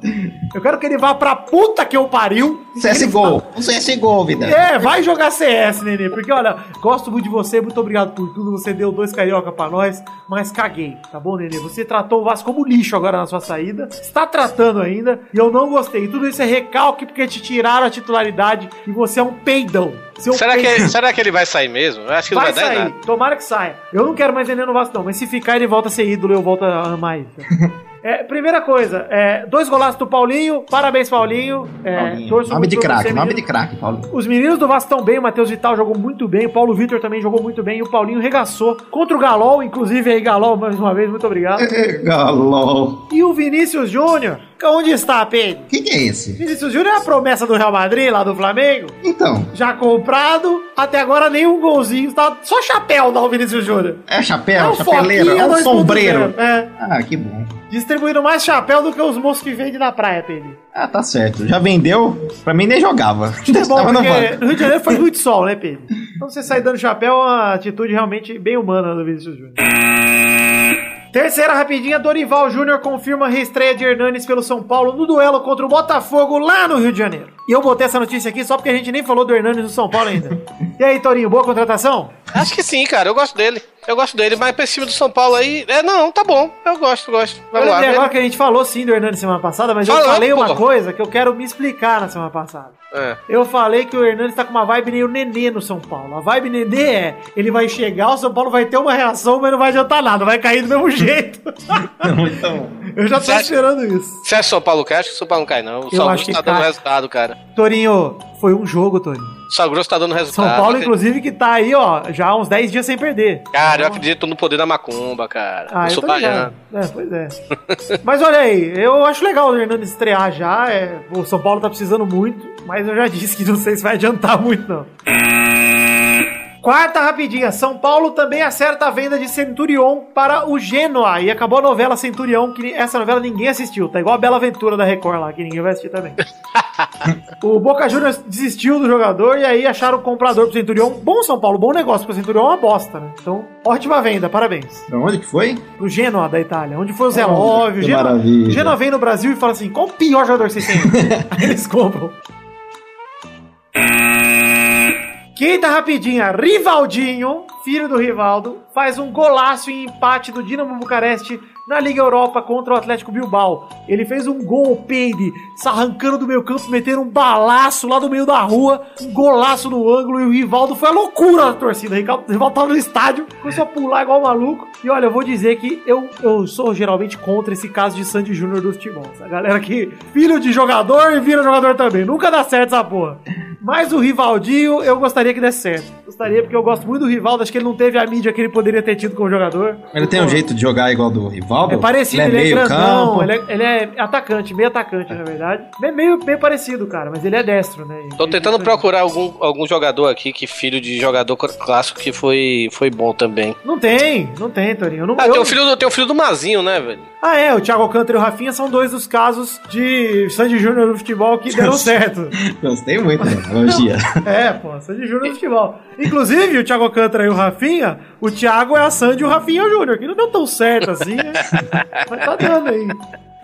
Eu quero que ele vá pra puta que eu pariu. CSGO. Um CSGO, vida. É, vai jogar CS, Nenê, porque olha, gosto muito de você, muito obrigado por tudo, você deu dois carioca pra nós, mas caguei, tá bom, Nenê? Você tratou o Vasco como lixo agora na sua saída, está tratando ainda, e eu não gostei. E tudo isso é recalque porque te tiraram a titularidade e você é um peidão. Será que, será que ele vai sair mesmo? Eu acho que não Vai vai, dar sair, nada. tomara que saia. Eu não quero mais Nenê no Vasco, não, mas se ficar, ele volta a ser ídolo, eu volto a amar ele. É, primeira coisa, é, dois golaços do Paulinho, parabéns, Paulinho. É, Paulinho. torço Nome de craque, nome de craque, Paulo. Os meninos do Vasco estão bem, o Matheus Vital jogou muito bem, o Paulo Vitor também jogou muito bem, e o Paulinho regaçou contra o Galol, inclusive aí, Galol, mais uma vez, muito obrigado. Galol. E o Vinícius Júnior, onde está, Pedro? Quem que é esse? Vinícius Júnior é a promessa do Real Madrid, lá do Flamengo, Então, já comprado, até agora nenhum golzinho, tá só chapéu dá o Vinícius Júnior. é chapéu, É um chapeleiro, Foquinha é um 2.0, sombreiro. É, Ah, que bom. distribuindo mais chapéu do que os moços que vendem na praia, Pedro. Ah, tá certo. Já vendeu? Pra mim nem jogava. É bom, porque no Rio de Janeiro faz muito sol, né, Pedro? Então você sair dando chapéu é uma atitude realmente bem humana do Vinícius Júnior. Terceira rapidinha, Dorival Júnior confirma a reestreia de Hernanes pelo São Paulo no duelo contra o Botafogo lá no Rio de Janeiro. E eu botei essa notícia aqui só porque a gente nem falou do Hernanes no São Paulo ainda. E aí, Torinho, boa contratação? Acho que sim, cara. Eu gosto dele. Eu gosto dele, mas pra esse time do São Paulo aí. É, não, tá bom. Eu gosto, gosto. Eu Vamos lá. lembrei agora Ele- que a gente falou sim do Hernanes semana passada, mas eu falei uma pô. coisa que eu quero me explicar na semana passada. É. Eu falei que o Hernandes tá com uma vibe meio nenê no São Paulo. A vibe nenê é, ele vai chegar, o São Paulo vai ter uma reação, mas não vai adiantar nada, vai cair do mesmo jeito. Então, Eu já tô Você acha- esperando isso. Se é São Paulo cai, acho que o São Paulo não cai, não. O Grosso que tá dando resultado, cara. Torinho, foi um jogo, Torinho. Sal Grosso tá dando São resultado. Paulo, Acre- inclusive, que tá aí, ó, já há uns 10 dias sem perder. Cara, eu acredito no poder da macumba, cara. Ah, eu eu sou baiano. É, pois é. mas olha aí, eu acho legal o Hernandes estrear já. é, o São Paulo tá precisando muito, mas eu já disse que não sei se vai adiantar muito, não. Quarta rapidinha, São Paulo também acerta a venda de Centurion para o Genoa. E acabou a novela Centurion, que essa novela ninguém assistiu. Tá igual a Bela Aventura da Record lá, que ninguém vai assistir também. o Boca Juniors desistiu do jogador e aí acharam o comprador pro Centurion. Bom São Paulo, bom negócio, porque o Centurion é uma bosta, né? Então, ótima venda, parabéns. Pra onde que foi? Pro Genoa da Itália, onde foi o Zé Oh, Love. O Genoa, Genoa vem no Brasil e fala assim: qual o pior jogador que vocês têm? aí eles compram. Quinta rapidinha, Rivaldinho, filho do Rivaldo, faz um golaço em empate do Dinamo Bucareste na Liga Europa contra o Atlético Bilbao. Ele fez um gol, peide, se arrancando do meio campo, metendo um balaço lá do meio da rua, um golaço no ângulo, e o Rivaldo foi a loucura da torcida. O Rivaldo tava no estádio, começou a pular igual maluco. E olha, eu vou dizer que eu, eu sou geralmente contra esse caso de Sandy Júnior dos futebol. A galera que filho de jogador e vira jogador também. Nunca dá certo essa porra. Mas o Rivaldinho, eu gostaria que desse certo. Gostaria, porque eu gosto muito do Rivaldo. Acho que ele não teve a mídia que ele poderia ter tido como jogador. Ele tem um jeito de jogar igual do Rivaldo? É parecido, ele é ele é, grandão, campo. ele é, ele é atacante, meio atacante, na verdade. Bem, meio, meio parecido, cara, mas ele é destro, né? Tô Ele- tentando ele- procurar algum, algum jogador aqui que filho de jogador clássico que foi, foi bom também. Não tem, não tem, Torinho. Eu não, Ah, eu- tem o filho do, tem o filho do Mazinho, né, velho? Ah, é, o Thiago Alcântara e o Rafinha são dois dos casos de Sandy Júnior no futebol que deram certo. Gostei muito da analogia. É, pô, Sandy Júnior no futebol. Inclusive, o Thiago Alcântara e o Rafinha, o Thiago é a Sandy e o Rafinha é o Júnior, que não deu tão certo assim, né? Mas tá dando aí.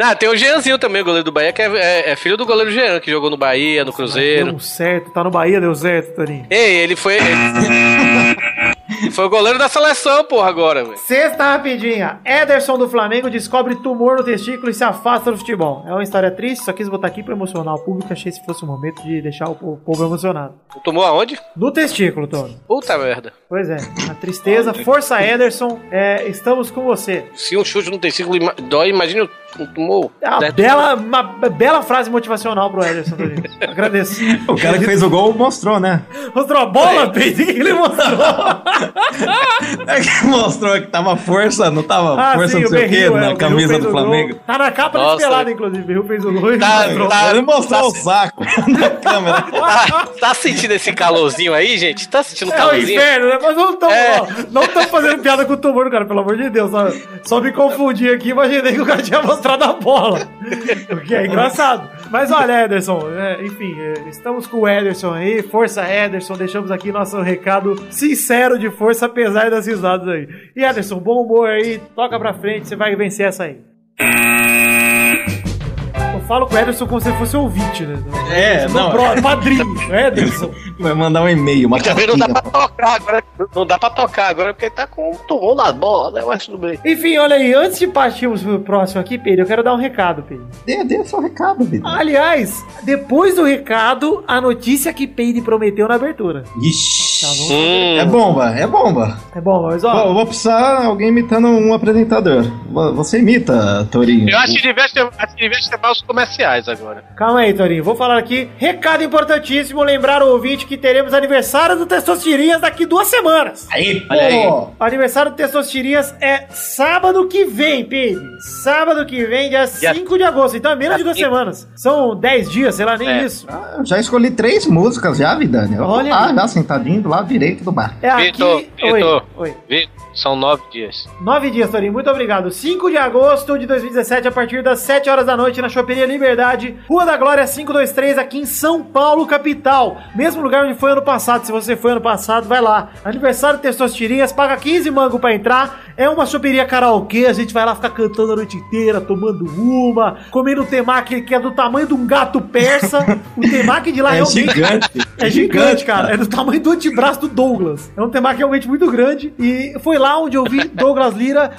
Ah, tem o Jeanzinho também, o goleiro do Bahia, que é, é- é filho do goleiro Jean, que jogou no Bahia, no Cruzeiro. Deu certo, tá no Bahia, deu certo, Torinho. Ei, ele foi. Ele... foi o goleiro da seleção, porra, agora, velho. Sexta rapidinha. Ederson do Flamengo descobre tumor no testículo e se afasta do futebol. É uma história triste, só quis botar aqui pra emocionar o público. Achei se fosse o momento de deixar o po- o povo emocionado. Tomou aonde? No testículo, Tony. Puta merda. Pois é, a tristeza. Força, Ederson. É, estamos com você. Se um chute no ima- dói, imagina um tumor. É uma, bela, uma bela frase motivacional pro Ederson. Agradeço. O cara que fez o gol mostrou, né? Mostrou a bola, Pedro? O que ele mostrou? É que mostrou que tava força, não tava Ah, força sim, não o sei o quê, é, na o Berril camisa do o. Flamengo. Tá na capa Nossa, despelada, ele- inclusive. O Berril fez o gol e Tá- mostrou. tá- Ele mostrou tá- o saco na câmera. Tá, tá sentindo esse calorzinho aí, gente? Tá sentindo É o calorzinho? inferno, né? Mas não estamos É. não tamo fazendo piada com o tumor, cara, pelo amor de Deus. Só, só me confundi aqui, imaginei que o cara tinha mostrado a bola. O que é engraçado. Mas olha, Ederson, é, enfim, é, estamos com o Ederson aí. Força, Ederson. Deixamos aqui nosso recado sincero de força, apesar das risadas aí. E Ederson, bom humor aí, toca pra frente, você vai vencer essa aí. Eu falo com o Ederson como se ele fosse ouvinte, né? É, não. Pro, padrinho, Ederson. Vai mandar um e-mail, uma Também não dá pra tocar agora. Não dá pra tocar agora porque ele tá com um tumor nas bolas, né? Mas tudo bem. Enfim, olha aí, antes de partirmos pro próximo aqui, Pedro, eu quero dar um recado, Pedro. Dê, dê seu recado, Vitor. Aliás, depois do recado, a notícia que Peide prometeu na abertura. Ixi. Tá bom? Hum, É bomba, é bomba. É bom, mas Ó, eu vou precisar de alguém imitando um apresentador. Vo- Você imita, Torinho. Eu acho que devia acho ter mais os comerciais agora. Calma aí, Torinho. Vou falar aqui. Recado importantíssimo: lembrar o ouvinte que teremos aniversário do Testosterinhas daqui duas semanas. Aí. Olha aí. O aniversário do Testosterinhas é sábado que vem, Peide. Sábado que vem, dia 5 de agosto. Então é menos de duas cinco. semanas. São 10 dias, sei lá, nem É. isso. Ah, eu já escolhi três músicas já, Vidani. Eu Olha lá, já sentadinho do lado direito do bar. É aqui. Vitor, Vitor. Oi. Oi. São nove dias. Nove dias, Torinho. Muito obrigado. 5 de agosto de 2017, a partir das 7 horas da noite, na Choperia Liberdade, Rua da Glória 523, aqui em São Paulo, capital. Mesmo lugar onde foi ano passado. Se você foi ano passado, vai lá. Aniversário de Testosterinhas, paga 15 mango pra entrar. É uma choperia karaokê, a gente vai lá ficar cantando a noite inteira, tomando uma, comendo um temaki que é do tamanho de um gato persa. o temaki de lá É realmente... gigante. É gigante, cara. É do tamanho do antebraço do Douglas. É um temaki realmente muito grande. E foi lá onde eu vi Douglas Lira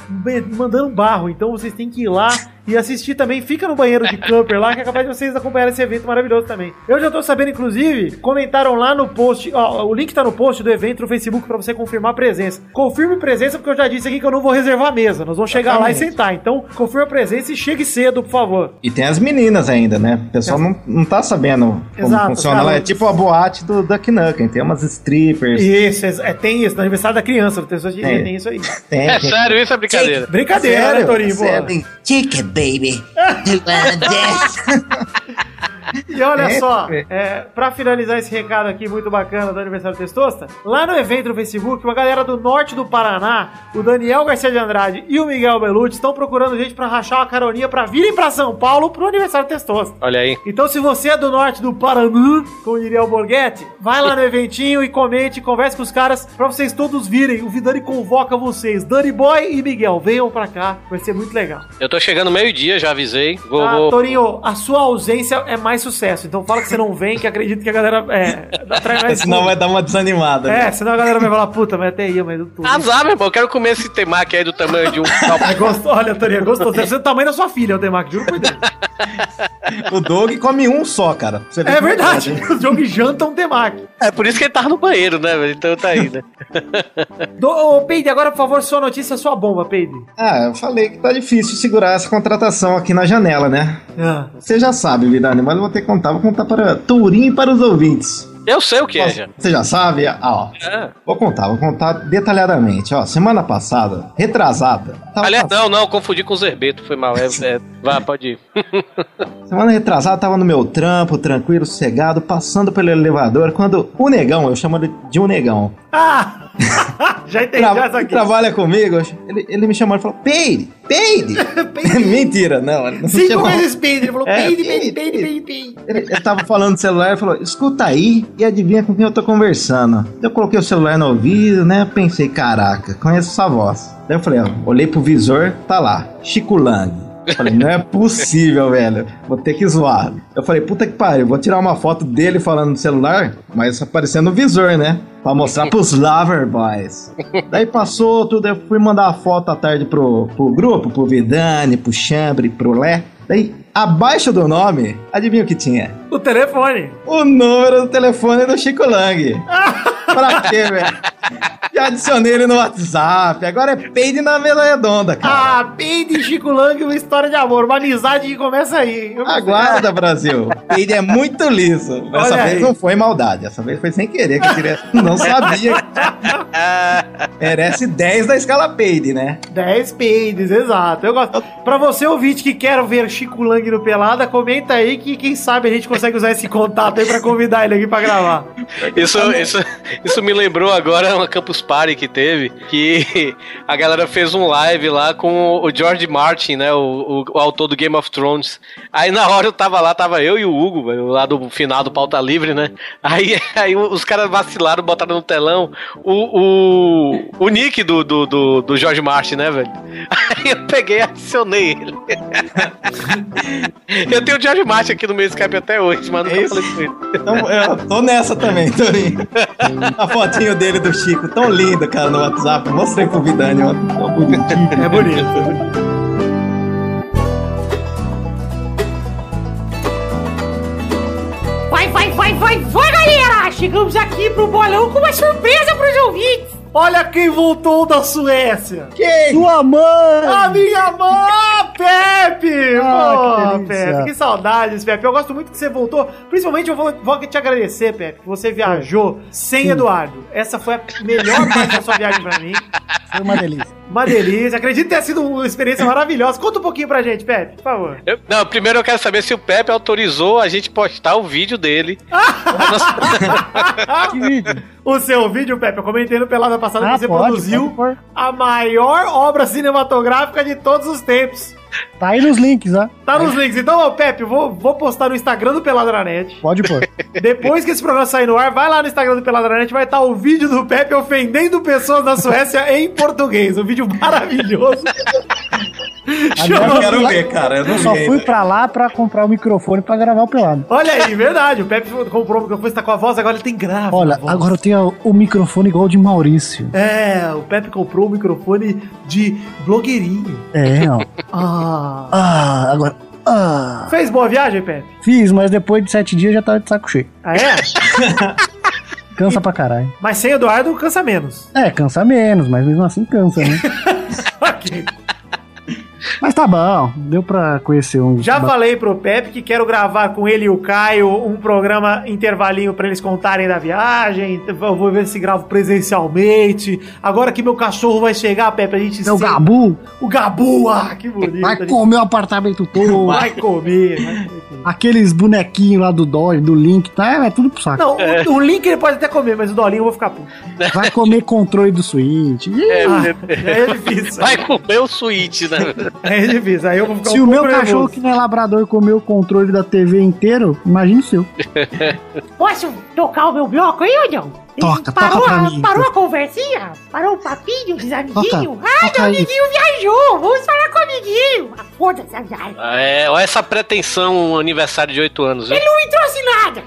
mandando barro. Então vocês têm que ir lá e assistir também. Fica no banheiro de camper lá, que é capaz de vocês acompanharem esse evento maravilhoso também. Eu já tô sabendo, inclusive, comentaram lá no post. Ó, o link tá no post do evento no Facebook pra você confirmar a presença. Confirme presença, porque eu já disse aqui que eu não vou reservar a mesa. Nós vamos chegar lá e Exatamente. sentar. Então, confirme a presença e chegue cedo, por favor. E tem as meninas ainda, né? O pessoal não, não tá sabendo como Exato, funciona lá. É tipo a boate do Duck Nukem. Tem umas strippers. Isso, é, tem isso. No aniversário da criança, Tem. tem isso aí. Tem, É sério, isso é brincadeira. Brincadeira, Torinho? sério, tem- Chicken baby. You wanna dance? E olha É, só, é. é, pra finalizar esse recado aqui muito bacana do aniversário do Testosta, lá no evento no Facebook, uma galera do norte do Paraná, o Daniel Garcia de Andrade e o Miguel Belucci estão procurando gente pra rachar uma caroninha pra virem pra São Paulo pro aniversário do Testosta. Olha aí. Então, se você é do norte do Paraná, como diria o Borghetti, vai lá no eventinho e comente, converse com os caras pra vocês todos virem. O Vidani convoca vocês. Dani Boy e Miguel, venham pra cá. Vai ser muito legal. Eu tô chegando meio-dia, já avisei. Vou, Ah, vou- Torinho, a sua ausência é mais sucesso. Então fala que você não vem, que acredito que a galera é, atrai mais Senão vai dar uma desanimada. né? É, senão a galera vai falar, puta, mas até ia, mas eu tô. Azar, meu irmão. Eu quero comer esse temaki aí do tamanho de um. É gostoso. Olha, Torinho, é gostoso. Deve ser do tamanho da sua filha, o Temaki, juro por Deus. O Doug come um só, cara. você É verdade. pode. Os jogos jantam um Temaki. É por isso que ele tava no banheiro, né, velho? Então tá aí, né? Do, ô, Peide, agora, por favor, sua notícia, sua bomba, Peide. Ah, eu falei que tá difícil segurar essa contratação aqui na janela, né? Ah. Você já sabe, Vidani, mas vou ter que contar. Vou contar para Tourinho e para os ouvintes. Eu sei o que é, já. Você já sabe? Ah, ó. É. Vou contar, vou contar detalhadamente. Ó, semana passada, retrasada. tava Aliás, pass- não, não, confundi com o Zerbeto, foi mal. É, é, vai, pode ir. Semana retrasada, tava no meu trampo, tranquilo, sossegado, passando pelo elevador, quando o negão, eu chamo ele de um negão, Ah! já entendi tra- essa aqui. trabalha comigo, ele, ele me chamou e falou: Peide, peide! Mentira, não. não Cinco chamou. vezes Peide. Ele falou É, Peide, Peide, Peide, Peide, Peide. Ele, ele tava falando no celular e falou: escuta aí e adivinha com quem eu tô conversando. Eu coloquei o celular no ouvido, né? Pensei, caraca, conheço essa voz. Daí eu falei, ó, olhei pro visor, tá lá, Chico Lang. Falei, não é possível, velho. Vou ter que zoar. Eu falei, puta que pariu, vou tirar uma foto dele falando no celular, mas aparecendo no visor, né? Pra mostrar pros Lover Boys. Daí passou tudo, eu fui mandar a foto à tarde pro, pro grupo, pro Vidani, pro Chambre, pro Lé. Daí, abaixo do nome, adivinha o que tinha? O telefone. O número do telefone do Chico Lang. pra quê, velho? Já adicionei ele no WhatsApp. Agora é peide na mesa redonda, cara. Ah, Peide e Chico Lang, uma história de amor, uma amizade que começa aí. Aguarda, Brasil. Peide é muito liso. Dessa Olha vez aí. não foi maldade. Dessa vez foi sem querer. Que eu queria... Não sabia. Merece 10 da escala peide, né? 10 peides, exato. Eu gosto. Pra você ouvinte que quer ver Chico Lang no Pelada, comenta aí que quem sabe a gente consegue usar esse contato aí pra convidar ele aqui pra gravar. Isso, isso, isso me lembrou agora uma Campus Party que teve, que a galera fez um live lá com o George Martin, né, o, o- o autor do Game of Thrones. Aí na hora eu tava lá, tava eu e o Hugo, lá do final do Pauta Livre, né? Aí, aí os caras vacilaram, botaram no telão o, o, o nick do, do, do, do George Martin, né, velho? Aí eu peguei e adicionei ele. eu tenho o George Martin aqui no meu Skype até hoje, mas nunca É isso? falei com ele. Então, eu tô nessa também, Torinho. A fotinho dele do Chico, tão linda, cara, no WhatsApp. Mostrei pro Vidani, ó. Tão bonitinho. É bonito, é bonito. Vai, vai, vai, vai, vai, galera! Chegamos aqui pro bolão com uma surpresa pros ouvintes! Olha quem voltou da Suécia! Sua mãe! A minha mãe, Pepe! Ah, Pô, que. Pepe, que saudades, Pepe. Eu gosto muito que você voltou. Principalmente eu vou, vou te agradecer, Pepe, que você viajou sem Eduardo. Essa foi a melhor parte da sua viagem pra mim. Foi uma delícia. Uma delícia. Acredito ter sido uma experiência maravilhosa. Conta um pouquinho pra gente, Pepe, por favor. Eu- não, primeiro eu quero saber se o Pepe autorizou a gente postar o vídeo dele. Que vídeo? O seu vídeo, Pepe, eu comentei no Pelada passada Ah, que você pode, produziu pode a maior obra cinematográfica de todos os tempos. Tá aí nos links, ó. Tá nos links. Então, ó, Pepe, vou, vou postar no Instagram do Peladranet. Pode pôr. Depois que esse programa sair no ar, vai lá no Instagram do Peladranet, vai estar o vídeo do Pepe ofendendo pessoas da Suécia em português. Um vídeo maravilhoso. Eu quero ver, cara. Eu não Eu só fui ainda. pra lá pra comprar o microfone pra gravar o pelado. Olha aí, verdade. O Pepe comprou o microfone, está com a voz, agora ele tem grave. Olha, agora eu tenho o microfone igual o de Maurício. É, o Pepe comprou um microfone de blogueirinho. É, ó. Ah. Ah, agora. Ah. Fez boa viagem, Pepe? Fiz, mas depois de sete dias já tava de saco cheio. Ah, é? Cansa pra caralho. Mas sem Eduardo cansa menos. É, cansa menos, mas mesmo assim cansa, né? ok. Mas tá bom, deu pra conhecer um. Já falei pro Pepe que quero gravar com ele e o Caio um programa intervalinho pra eles contarem da viagem. Eu vou ver se gravo presencialmente. Agora que meu cachorro vai chegar, Pepe, a gente É o Gabu O Gabu, ah, que bonito. vai gente comer o apartamento todo. Vai comer, vai comer. Aqueles bonequinhos lá do Dodge, do Link, tá? É tudo pro saco. Não, o, o Link ele pode até comer, mas o Dolinho eu vou ficar puto. Vai comer controle do Switch. Ih, É, Aí é difícil. Vai comer o Switch, né? Aí é difícil. Aí eu vou ficar Se um o meu pouco cachorro nervoso. que não é labrador comer o controle da TV inteiro, imagina o seu. Posso tocar o meu bloco aí ou não? Toca, parou toca pra a, mim. Parou a conversinha? Parou o papinho dos amiguinhos? Toca, Ai, toca meu aí. amiguinho viajou! Vamos falar com o amiguinho! Ah, Foda-se, azar. É, olha essa pretensão, um aniversário de 8 anos, viu? Ele não me trouxe nada!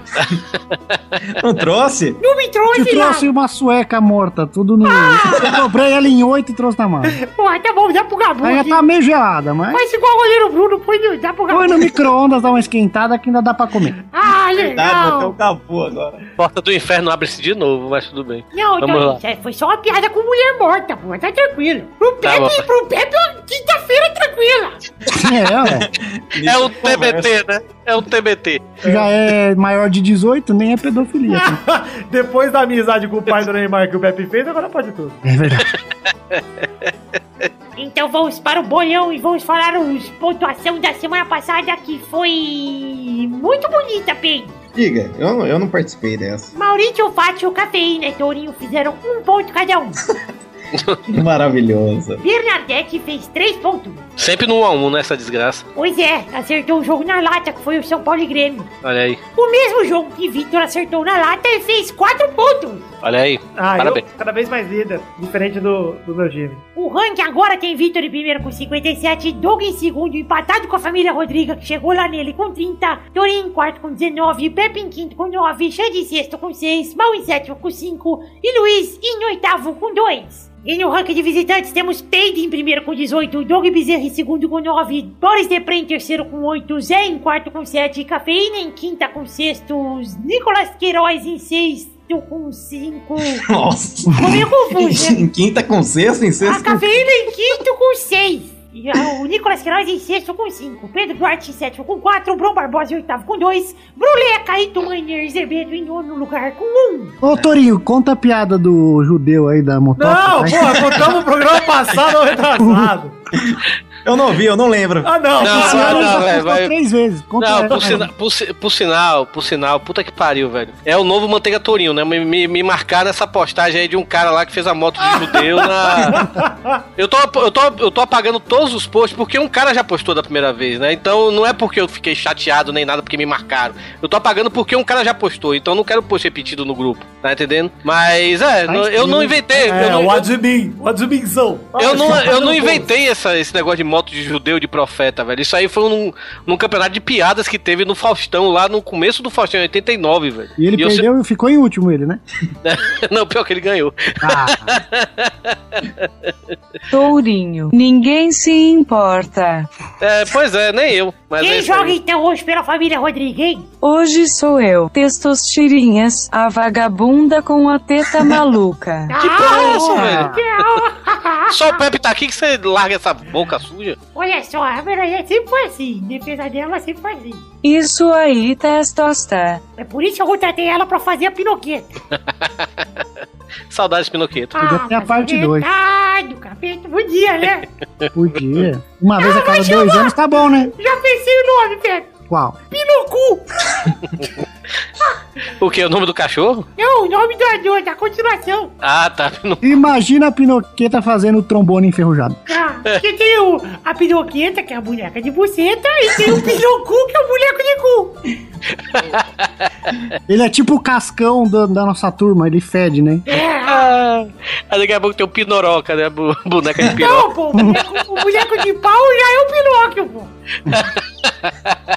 Não trouxe? Não me Te trouxe trouxe nada! uma sueca morta, tudo no. Eu comprei ela em oito e trouxe na mão. Pô, tá bom, dá pro Gabu Aí já aqui. tá meio gelada, mas. Faz igual o goleiro Bruno, põe no, dá pro Gabu. Põe no micro-ondas, dá uma esquentada que ainda dá pra comer. Ah, Verdade, vou ter legal! um capu agora. Porta do inferno abre-se de novo, mas tudo bem. Não, Vamos não, lá. é- foi só uma piada com mulher morta, pô, tá tranquilo. Pro Tá Pepe, pro Pepe, quinta-feira tranquila. É, É o TBT, né? É o TBT. Já é maior de 18, nem é pedofilia. tá? Depois da amizade com o pai do Neymar que o Pepe fez, agora pode tudo. É verdade. Então vamos para o bolão e vamos falar os pontuação da semana passada que foi muito bonita, Pen. Diga, eu, não- eu não participei dessa. Maurício, Fátio, Cafeína e Tourinho fizeram um ponto cada um. Que maravilhosa. Bernadette fez três pontos. Sempre no 1x1 nessa desgraça. Pois é, acertou o jogo na lata, que foi o São Paulo e Grêmio. Olha aí, O mesmo jogo que Vitor acertou na lata e fez quatro pontos. olha aí. Ah, Parabéns. eu cada vez mais líder, diferente do, do meu time. O ranking agora tem Vitor em primeiro com 57, Doug em segundo, empatado com a família Rodriga, que chegou lá nele com 30, Torinho em quarto com 19, Pepe em quinto com 9, Xande em sexto com 6, Mal em sétimo com 5 e Luiz em oitavo com 2. E no ranking de visitantes temos Peide em primeiro com 18, Doug Bezerra em segundo com 9, Boris Depre em terceiro com 8, Zé em quarto com 7, Cafeína em quinta com sextos, Nicolas Queiroz em sexto com 5. Nossa. Meio confuso, né? em quinta com sexta, em A sexta com... Cafeína em quinto com 6. E a- o Nicolas Queiroz em sexto com 5. Pedro Duarte em sétimo com 4. Bruno Barbosa em oitavo com 2. Bruleca e Tumainer e Zerbeto em nono lugar com 1. Ô, Torinho, conta a piada do judeu aí da motoca. Não, porra, contamos o programa passado ou retrasado. Eu não vi, eu não lembro. Ah, não. Não, ano não, não, contou velho, vai- três vezes. Conta Não, essa, por, sina- por si- por sinal, por sinal, puta que pariu, velho. É o novo Manteiga Tourinho, né? Me, me, me marcaram essa postagem aí de um cara lá que fez a moto de judeu na. Eu tô, eu, tô, eu tô apagando todos os posts porque um cara já postou da primeira vez, né? Então não é porque eu fiquei chateado nem nada porque me marcaram. Eu tô apagando porque um cara já postou, então eu não quero post repetido no grupo, tá entendendo? Mas é, Tá não- eu não inventei. eu É, não, o admin, o adminzão. eu não, Ah, eu não tá inventei essa, esse negócio de moto de judeu de profeta, velho. Isso aí foi num, num campeonato de piadas que teve no Faustão, lá no começo do Faustão, em 89, velho. E ele eu perdeu e ficou em último, ele, né? Não, pior que ele ganhou. Ah, Tourinho, ninguém se importa. É, pois é, nem eu. Mas é Quem aí. joga então hoje pela família Rodrigues, hein? Hoje sou eu, Testosterinhas, a vagabunda com a teta maluca. Que porra é essa, Ah, velho? Só o Pepe tá aqui que você larga essa boca suja. Olha só, a verdade sempre foi assim. Defesa dela sempre foi assim. Isso aí, Testosta. É por isso que eu contratei ela pra fazer a pinoqueta. Saudades, Pinoqueto. Podia ter a parte dois. Coitado, capeta, podia, né? podia. Uma vez a Ah, cada dois anos tá bom, né? Já pensei o nome, Pepe. Qual? Pinocu. O que? O nome do cachorro? Não, o nome da, do- da continuação. Ah, tá. Imagina a Pinoqueta fazendo o trombone enferrujado. Ah, porque tem o, a Pinoqueta, que é a boneca de buceta, e tem o Pinocu, que é o boneco de cu. Ele é tipo o cascão da, da nossa turma, ele fede, né? É, Ah, daqui a pouco tem o Pinoroca, né? Boneca de piroca. não, pô, o boneco, o boneco de pau já é o Pinóquio, pô.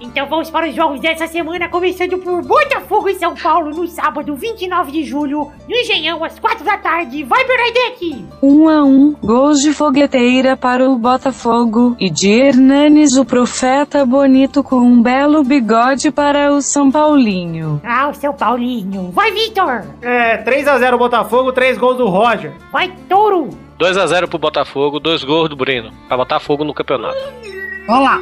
Então vamos para os jogos dessa semana, começando por Botafogo e São Paulo no sábado 29 de julho, no Engenhão, às 4 da tarde. Vai, Bernadette! Um a um, gols de fogueteira para o Botafogo e de Hernanes o profeta bonito com um belo bigode para o São Paulinho. Ah, o São Paulinho. Vai, Vitor! É, 3x0 Botafogo, 3 gols do Roger. Vai, Touro! 2x0 pro Botafogo, dois gols do Breno. Pra botar fogo no campeonato. Olha lá.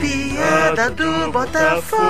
Piada do Botafogo.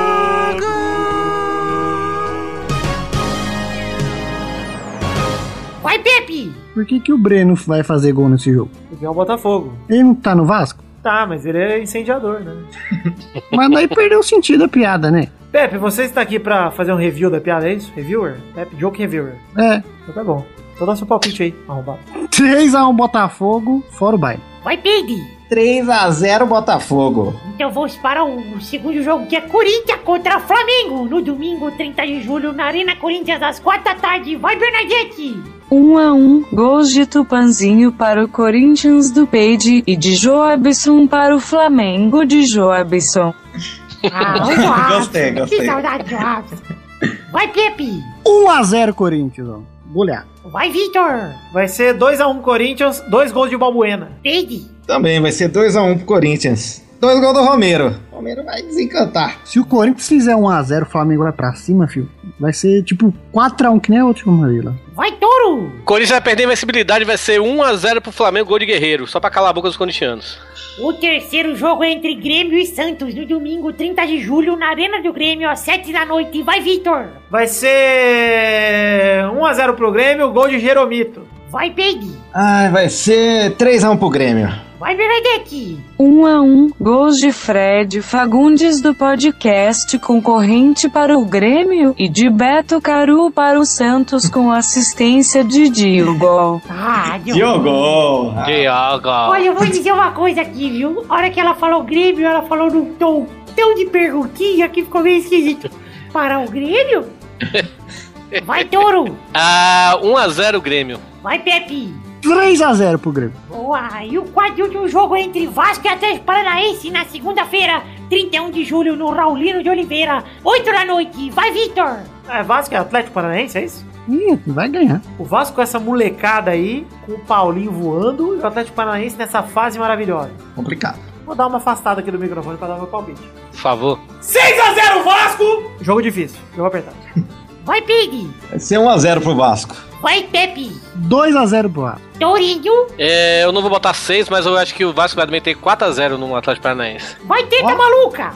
Vai, Pepe! Por que, que o Breno vai fazer gol nesse jogo? Porque é o Botafogo. Ele não tá no Vasco? Tá, mas ele é incendiador, né? Mas daí perdeu o sentido da piada, né? Pepe, você está aqui pra fazer um review da piada, é isso? Reviewer? Pepe, joke reviewer. É. Então tá bom. Então dá seu palpite aí, arrombado. 3x1 Botafogo, fora o baile. Vai, Pig! 3x0 Botafogo. Então vamos para o segundo jogo, que é Corinthians contra Flamengo, no domingo, 30 de julho, na Arena Corinthians, às 4 da tarde. Vai, Bernadette! 1 a 1 gols de Tupanzinho para o Corinthians do Peide e de Joabson para o Flamengo de Joabson. Ah. Gostei, gostei. Que saudade do Joabson. Vai, Pepe! 1x0 Corinthians, ó. Goleado. Vai, Vitor! Vai ser 2x1 Corinthians, dois gols de Balbuena. Pig! Também vai ser 2x1 pro Corinthians. Dois gols do Romero. O Romero vai desencantar. Se o Corinthians fizer 1x0, o Flamengo vai pra cima, filho. Vai ser tipo 4x1, que nem a última lá. Vai, Touro! O Corinthians vai perder a invencibilidade, vai ser 1x0 pro Flamengo, gol de Guerreiro, só pra calar a boca dos corintianos. O terceiro jogo é entre Grêmio e Santos, no domingo, 30 de julho, na Arena do Grêmio, às 7 da noite. Vai, Vitor! Vai ser 1x0 pro Grêmio, gol de Jeromito. Vai, Pig! Ai, vai ser 3x1 pro Grêmio. Vai, Bernadette! 1 a 1 gols de Fred Fagundes do podcast concorrente para o Grêmio e de Beto Caru para o Santos com assistência de Diogo. Ah, Diogo! Diogo! Diogo. Olha, eu vou dizer uma coisa aqui, viu? A hora que ela falou Grêmio, ela falou num tom tão de perguntinha que ficou meio esquisito. Para o Grêmio? Vai, Touro! Ah, 1x0 Grêmio. Vai, Pepe! 3x0 pro Grêmio. Boa! E o quarto e último jogo é entre Vasco e Atlético Paranaense na segunda-feira, 31 de julho, no Raulino de Oliveira, 8 da noite. Vai, Vitor! É Vasco e Atlético Paranaense, é isso? Ih, vai ganhar. O Vasco com essa molecada aí, com o Paulinho voando, e o Atlético Paranaense nessa fase maravilhosa. Complicado. Vou dar uma afastada aqui do microfone pra dar meu palpite. Por favor. 6x0 Vasco! Jogo difícil, jogo apertado. Vai, Pig! Vai ser 1x0 pro Vasco. Vai, Pepe! 2x0 pro Vasco. Tourinho! É, eu não vou botar 6, mas eu acho que o Vasco vai meter 4x0 no Atlético Paranaense. Vai, Teta Maluca!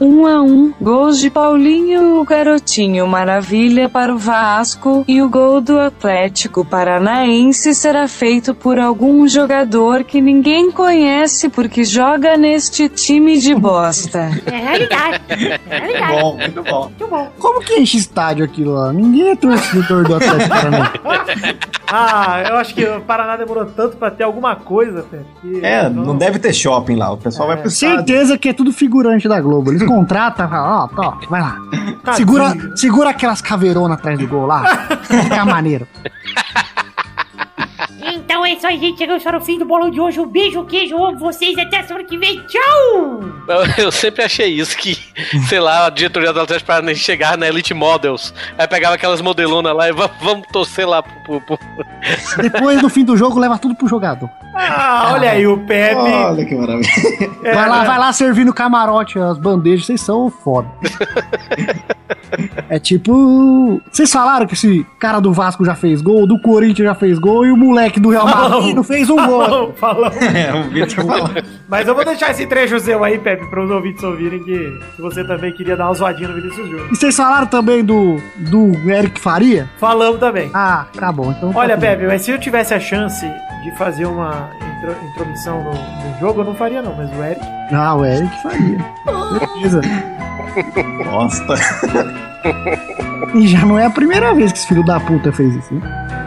1 a 1 gols de Paulinho, o garotinho maravilha para o Vasco e o gol do Atlético Paranaense será feito por algum jogador que ninguém conhece porque joga neste time de bosta. É realidade. É realidade. Bom, muito bom. Muito bom. Como que enche estádio aquilo lá? Ninguém é torcedor do Atlético Paranaense. Ah, eu acho que o Paraná demorou tanto pra ter alguma coisa, que- É, não deve ter shopping lá. O pessoal vai pro estádio. Certeza que é tudo figurante da Globo. Eles contratam, ó, tó, vai lá. Tadinho. Segura, segura aquelas caveironas atrás do gol lá. Vai ficar maneiro. Então é isso aí, gente. Chegamos para o fim do bolão de hoje. Um beijo, queijo, amo vocês. Até semana que vem. Tchau! Eu, eu sempre achei isso, que, sei lá, a diretoria do Atlético Paranaense chegar na Elite Models, aí pegava aquelas modelonas lá e va- vamos torcer lá pro, pro- pro- Depois, no fim do jogo, leva tudo pro jogador. Ah, olha aí o Pepe. Olha que maravilha. Vai lá, vai lá servir no camarote as bandejas, vocês são foda. É tipo. Vocês falaram que esse cara do Vasco já fez gol, do Corinthians já fez gol e o moleque do Real Madrid não fez um gol. Falou, falou. É, o Vitor falou. Mas eu vou deixar esse trecho seu aí, Pepe, para os ouvintes ouvirem que, que você também queria dar uma zoadinha no Vinícius Júnior. E vocês falaram também do, do Eric Faria? Falamos também. Ah, tá bom. Então tá Olha, tudo Pepe, mas se eu tivesse a chance de fazer uma intro- intromissão no, no jogo, eu não faria não, mas o Eric... Ah, o Eric Faria. Beleza. Bosta. E já não é a primeira vez que esse filho da puta fez isso, né?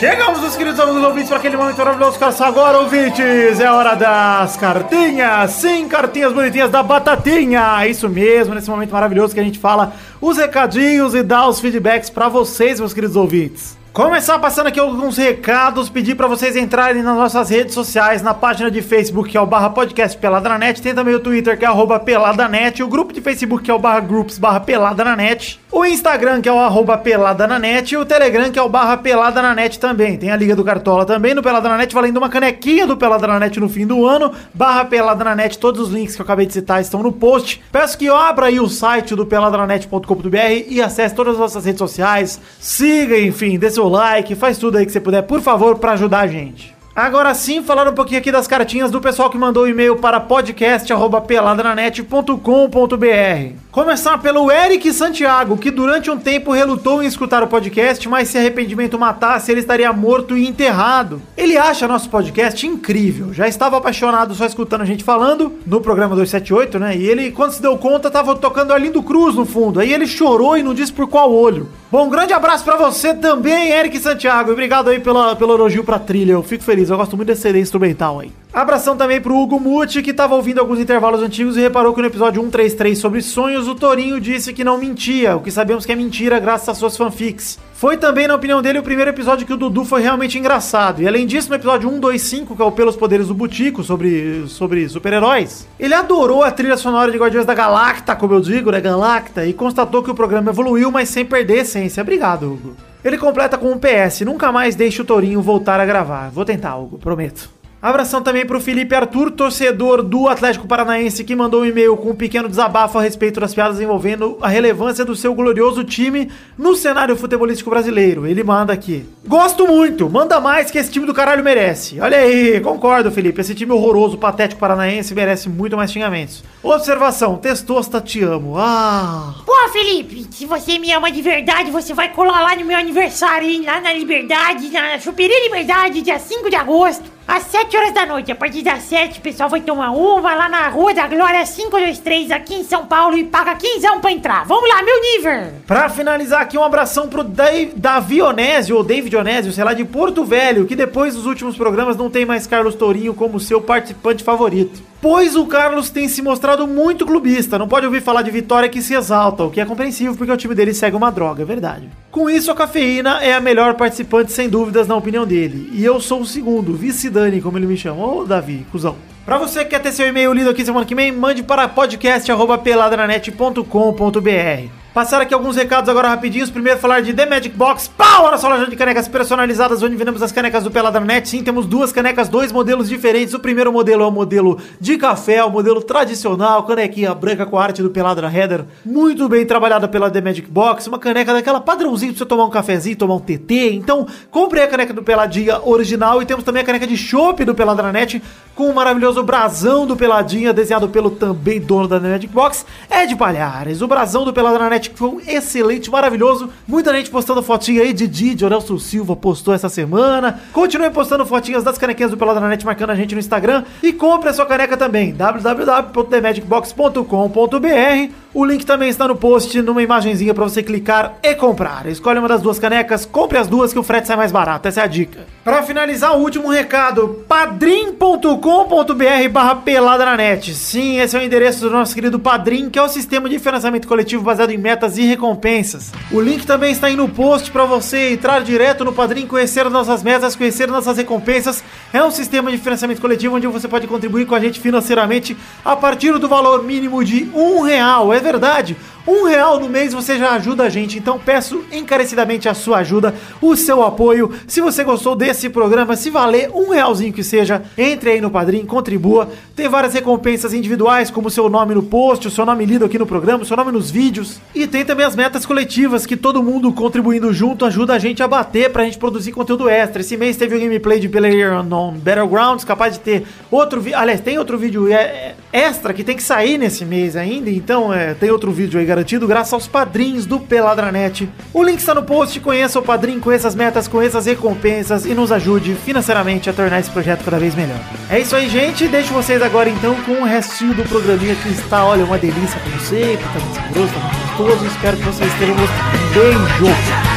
Chegamos, meus queridos amigos ouvintes, para aquele momento maravilhoso que só agora, ouvintes, é hora das cartinhas, sim, cartinhas bonitinhas da Batatinha, isso mesmo, nesse momento maravilhoso que a gente fala os recadinhos e dá os feedbacks para vocês, meus queridos ouvintes. Começar passando aqui alguns recados, pedir para vocês entrarem nas nossas redes sociais, na página de Facebook, que é o barra podcast Pelada na Net, tem também o Twitter, que é arroba Pelada na Net, o grupo de Facebook, que é o barra groups barra Pelada na Net, o Instagram, que é o arroba Pelada na Net, e o Telegram, que é o barra Pelada na Net também. Tem a Liga do Cartola também. No Pelada na Net, valendo uma canequinha do Pelada na Net no fim do ano, barra Pelada na Net, todos os links que eu acabei de citar estão no post. Peço que abra aí o site do peladranet.com.br e acesse todas as nossas redes sociais, siga, enfim, dê seu like, faz tudo aí que você puder, por favor, pra ajudar a gente. Agora sim, falando um pouquinho aqui das cartinhas do pessoal que mandou o e-mail para podcast.peladranet.com.br. Começar pelo Eric Santiago, que durante um tempo relutou em escutar o podcast, mas se arrependimento matasse, ele estaria morto e enterrado. Ele acha nosso podcast incrível. Já estava apaixonado só escutando a gente falando no programa 278, né? E ele, quando se deu conta, tava tocando Arlindo Cruz no fundo. Aí ele chorou e não disse por qual olho. Bom, um grande abraço pra você também, Eric Santiago. Obrigado aí pela, pelo elogio pra trilha. Eu fico feliz. Eu gosto muito desse CD instrumental aí. Abração também pro Hugo Muti, que tava ouvindo alguns intervalos antigos e reparou que no episódio 133 sobre sonhos, o Torinho disse que não mentia, o que sabemos que é mentira graças às suas fanfics. Foi também, na opinião dele, o primeiro episódio que o Dudu foi realmente engraçado. E além disso, no episódio 125, que é o Pelos Poderes do Butico, sobre, sobre super-heróis, ele adorou a trilha sonora de Guardiões da Galacta, como eu digo, né, Galacta, e constatou que o programa evoluiu, mas sem perder a essência. Obrigado, Hugo. Ele completa com um PS, nunca mais deixe o Tourinho voltar a gravar. Vou tentar, Hugo, prometo. Abração também pro Felipe Arthur, torcedor do Atlético Paranaense, que mandou um e-mail com um pequeno desabafo a respeito das piadas envolvendo a relevância do seu glorioso time no cenário futebolístico brasileiro. Ele manda aqui. Gosto muito, manda mais que esse time do caralho merece. Olha aí, concordo, Felipe. Esse time horroroso, patético paranaense merece muito mais xingamentos. Observação, Testosta, te amo. Ah. Pô, Felipe, se você me ama de verdade, você vai colar lá no meu aniversário, hein? Lá na Liberdade, na Superi Liberdade, dia 5 de agosto. Às 7 horas da noite, a partir das 7, o pessoal vai tomar uma lá na Rua da Glória 523, aqui em São Paulo, e paga 15 pra entrar. Vamos lá, meu nível! Pra finalizar aqui, um abração pro Dai- Davi Onésio, ou David Onésio, sei lá, de Porto Velho, que depois dos últimos programas não tem mais Carlos Tourinho como seu participante favorito. Pois o Carlos tem se mostrado muito clubista, não pode ouvir falar de vitória que se exalta, o que é compreensível porque o time dele segue uma droga, é verdade. Com isso, a cafeína é a melhor participante, sem dúvidas, na opinião dele. E eu sou o segundo, vice Dani, como ele me chama. Ô, Davi, cuzão. Pra você que quer ter seu e-mail lido aqui semana que vem, mande para podcast.peladranet.com.br. Passar aqui alguns recados agora rapidinhos. Primeiro falar de The Magic Box. Pau! A nossa loja de canecas personalizadas, onde vendemos as canecas do Peladranet. Sim, temos duas canecas, dois modelos diferentes. O primeiro modelo é o modelo de café, o modelo tradicional, canequinha branca com a arte do Peladra Header. Muito bem trabalhada pela The Magic Box. Uma caneca daquela padrãozinho pra você tomar um cafezinho, tomar um TT. Então, compre a caneca do Peladinha original. E temos também a caneca de chopp do Peladranet, com o maravilhoso brasão do Peladinha, desenhado pelo também dono da The Magic Box, Ed Palhares. O brasão do Peladranet que foi um excelente, maravilhoso. Muita gente postando fotinha aí. Didi, de Orelso Silva postou essa semana. Continue postando fotinhas das canequinhas do Peladranet, marcando a gente no Instagram. E compre a sua caneca também, www.themagicbox.com.br. O link também está no post, numa imagenzinha para você clicar e comprar. Escolhe uma das duas canecas, compre as duas que o frete sai mais barato. Essa é a dica. Para finalizar, o último recado: padrim.com.br barra pelada na net. Sim, esse é o endereço do nosso querido Padrim, que é o sistema de financiamento coletivo baseado em metas e recompensas. O link também está aí no post para você entrar direto no Padrim, conhecer as nossas metas, conhecer nossas recompensas. É um sistema de financiamento coletivo onde você pode contribuir com a gente financeiramente a partir do valor mínimo de um real. É verdade. Um real no mês você já ajuda a gente, então peço encarecidamente a sua ajuda, o seu apoio. Se você gostou desse programa, se valer um realzinho que seja, entre aí no Padrim, contribua. Tem várias recompensas individuais, como o seu nome no post, o seu nome lido aqui no programa, o seu nome nos vídeos. E tem também as metas coletivas, que todo mundo contribuindo junto ajuda a gente a bater pra gente produzir conteúdo extra. Esse mês teve o gameplay de Player Unknown Battlegrounds, capaz de ter outro vídeo. Aliás, tem outro vídeo é, é, extra que tem que sair nesse mês ainda, então é, tem outro vídeo aí garantido graças aos padrinhos do Peladranet. O link está no post, conheça o padrinho, conheça as metas, conheça as recompensas e nos ajude financeiramente a tornar esse projeto cada vez melhor. É isso aí, gente. Deixo vocês agora então com o restinho do programinha que está, olha, uma delícia como sempre, tá muito saboroso, tá muito gostoso. Espero que vocês tenham gostado. Beijo!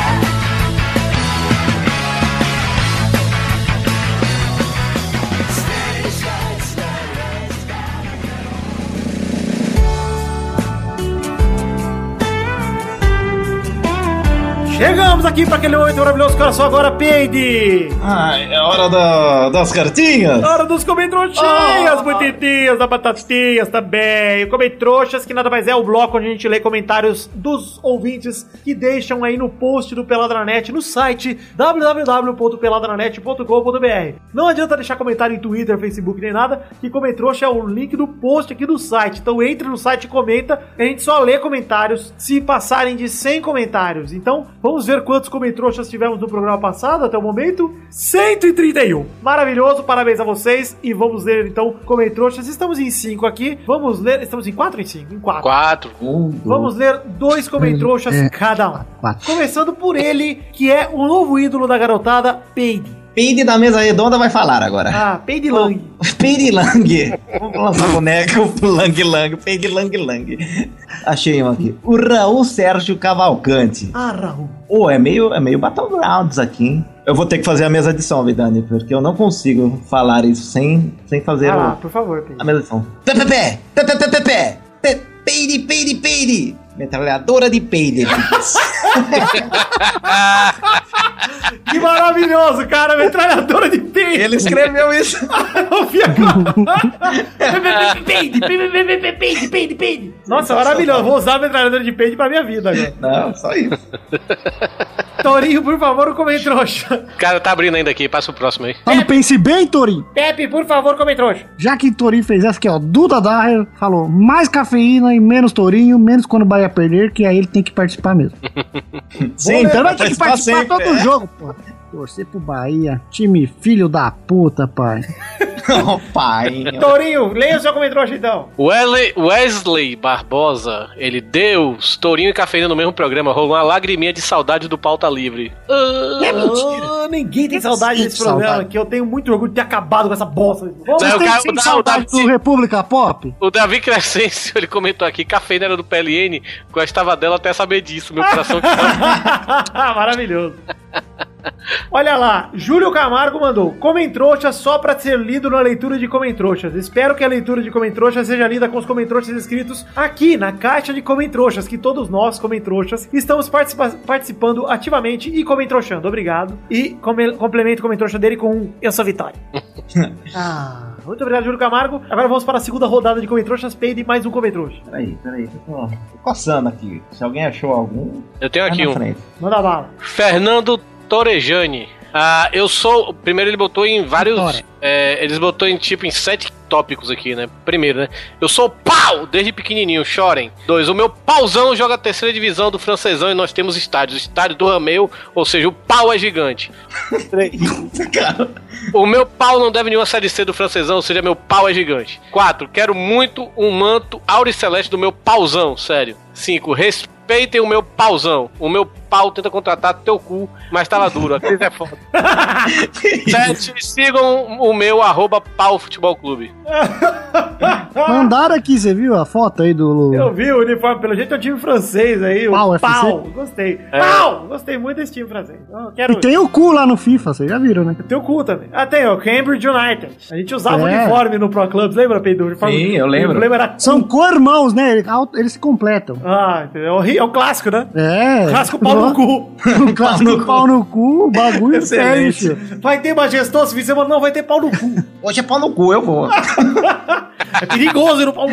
Chegamos aqui para aquele momento maravilhoso, só agora, Peide! Ah, é hora da- das cartinhas. Hora dos comentroxinhas, bonitinhas, da batatinhas também. Comentroxas, que nada mais é o bloco onde a gente lê comentários dos ouvintes que deixam aí no post do Peladranet, no site www.peladranet.com.br. Não adianta deixar comentário em Twitter, Facebook nem nada, que Comentroxa é o link do post aqui do site. Então entre no site e comenta, a gente só lê comentários se passarem de 100 comentários. Então vamos Vamos ver quantos comentroxas tivemos no programa passado até o momento. 131. Maravilhoso, parabéns a vocês. E vamos ler então comentroxas. Estamos em 5 aqui. Vamos ler. Estamos em 4 ou em 5? Em 4. Quatro. Vamos ler dois comentroxas É, cada um. quatro. Começando por ele, que é o novo ídolo da garotada, Peide. Peide da mesa redonda vai falar agora. Ah, Peide Lang. Peide Lang. Vamos lançar boneco Lang Lang. Peide Lang Lang. Achei um aqui. O Raul Sérgio Cavalcante. Ah, Raul. Pô, é meio, é meio Battlegrounds aqui, hein? Eu vou ter que fazer a mesa de som, Vidani, porque eu não consigo falar isso sem, sem fazer Ah, o- por favor, Peide. a mesa de som. Pepe, pepe, pepe, pepe, pepe, peide, peide, peide. Metralhadora de peide. Que maravilhoso, cara. Metralhadora de peide. Ele escreveu isso. Eu vi a Peide, peide, peide, peide, peide. Nossa, maravilhoso. Vou usar a metralhadora de peide pra minha vida agora. Não, só isso. Torinho, por favor, o comentrouxa. Cara, tá abrindo ainda aqui. Passa o próximo aí. Tá no Pense Bem, Torinho? Pepe, por favor, comentrouxa. Já que Torinho fez essa aqui, ó, Duda Daher falou mais cafeína e menos Torinho, menos quando o Bahia perder, que aí ele tem que participar mesmo. Sim, então vai ter que participar sempre, todo é. jogo, pô. Torcer pro Bahia. Time filho da puta, pai. Ô, pai. Torinho, leia o seu comentrouxa então. Wesley, Wesley Barbosa, ele, Deus, Tourinho e Cafeína no mesmo programa, rolou uma lagriminha de saudade do pauta livre. Ah, É mentira. Ah, ninguém tem saudade desse programa saudade. aqui. Eu tenho muito orgulho de ter acabado com essa bosta. Vamos Não, sim dar o saudade Davi- do República Pop? O Davi Crescencio, ele comentou aqui, Cafeína era do PLN, gostava dela até saber disso, meu coração que Maravilhoso. Olha lá, Júlio Camargo mandou Comentrouxa só pra ser lido na leitura de Comentrouxas. Espero que a leitura de Comentrouxas seja lida com os Comentrouxas escritos aqui na caixa de Comentrouxas, que todos nós, Comentrouxas, estamos participa- participando ativamente e comentrouxando. Obrigado. E come- complemento o Comentrouxa dele com um Eu sou Vitória. ah, muito obrigado, Júlio Camargo. Agora vamos para a segunda rodada de Comentrouxas. Peide mais um Comentrouxa. Peraí, peraí. Tô, tô coçando aqui. Se alguém achou algum, Eu tenho aqui um. frente. Manda bala. Fernando Torejani. Ah, eu sou. Primeiro ele botou em vários. Vitória. É, eles botou em tipo em sete tópicos aqui, né? Primeiro, né? Eu sou pau desde pequenininho, chorem. Dois, o meu pauzão joga a terceira divisão do francesão e nós temos estádios. Estádio do Rameu, ou seja, o pau é gigante. Três, o meu pau não deve nenhuma série C do francesão, ou seja, meu pau é gigante. Quatro, quero muito um manto auriceleste do meu pauzão, sério. Cinco, respeitem o meu pauzão. O meu pau tenta contratar teu cu, mas tava duro. A crise é foda. Sete, sigam o meu arroba pau futebol clube. Mandaram aqui, você viu a foto aí do. Eu vi o uniforme, pelo jeito é o time francês aí, o Pau, pau. FC. Gostei. É. Pau! Gostei muito desse time francês. Eu quero. E tem o cu lá no FIFA, vocês já viram, né? Tem o cu também. Ah, tem o Cambridge United. A gente usava o É. uniforme no Pro Clubs, lembra, Pedro? O uniforme, Sim, eu lembro. O emblema era São co-irmãos, né? Eles, se completam. Ah, entendeu? É o é o clássico, né? É. Clássico pau no cu. O clássico pau no cu, o bagulho sério. Vai ter majestoso fim de semana? Não, vai ter pau no cu. Hoje é pau no cu, eu vou. É perigoso ir no pau.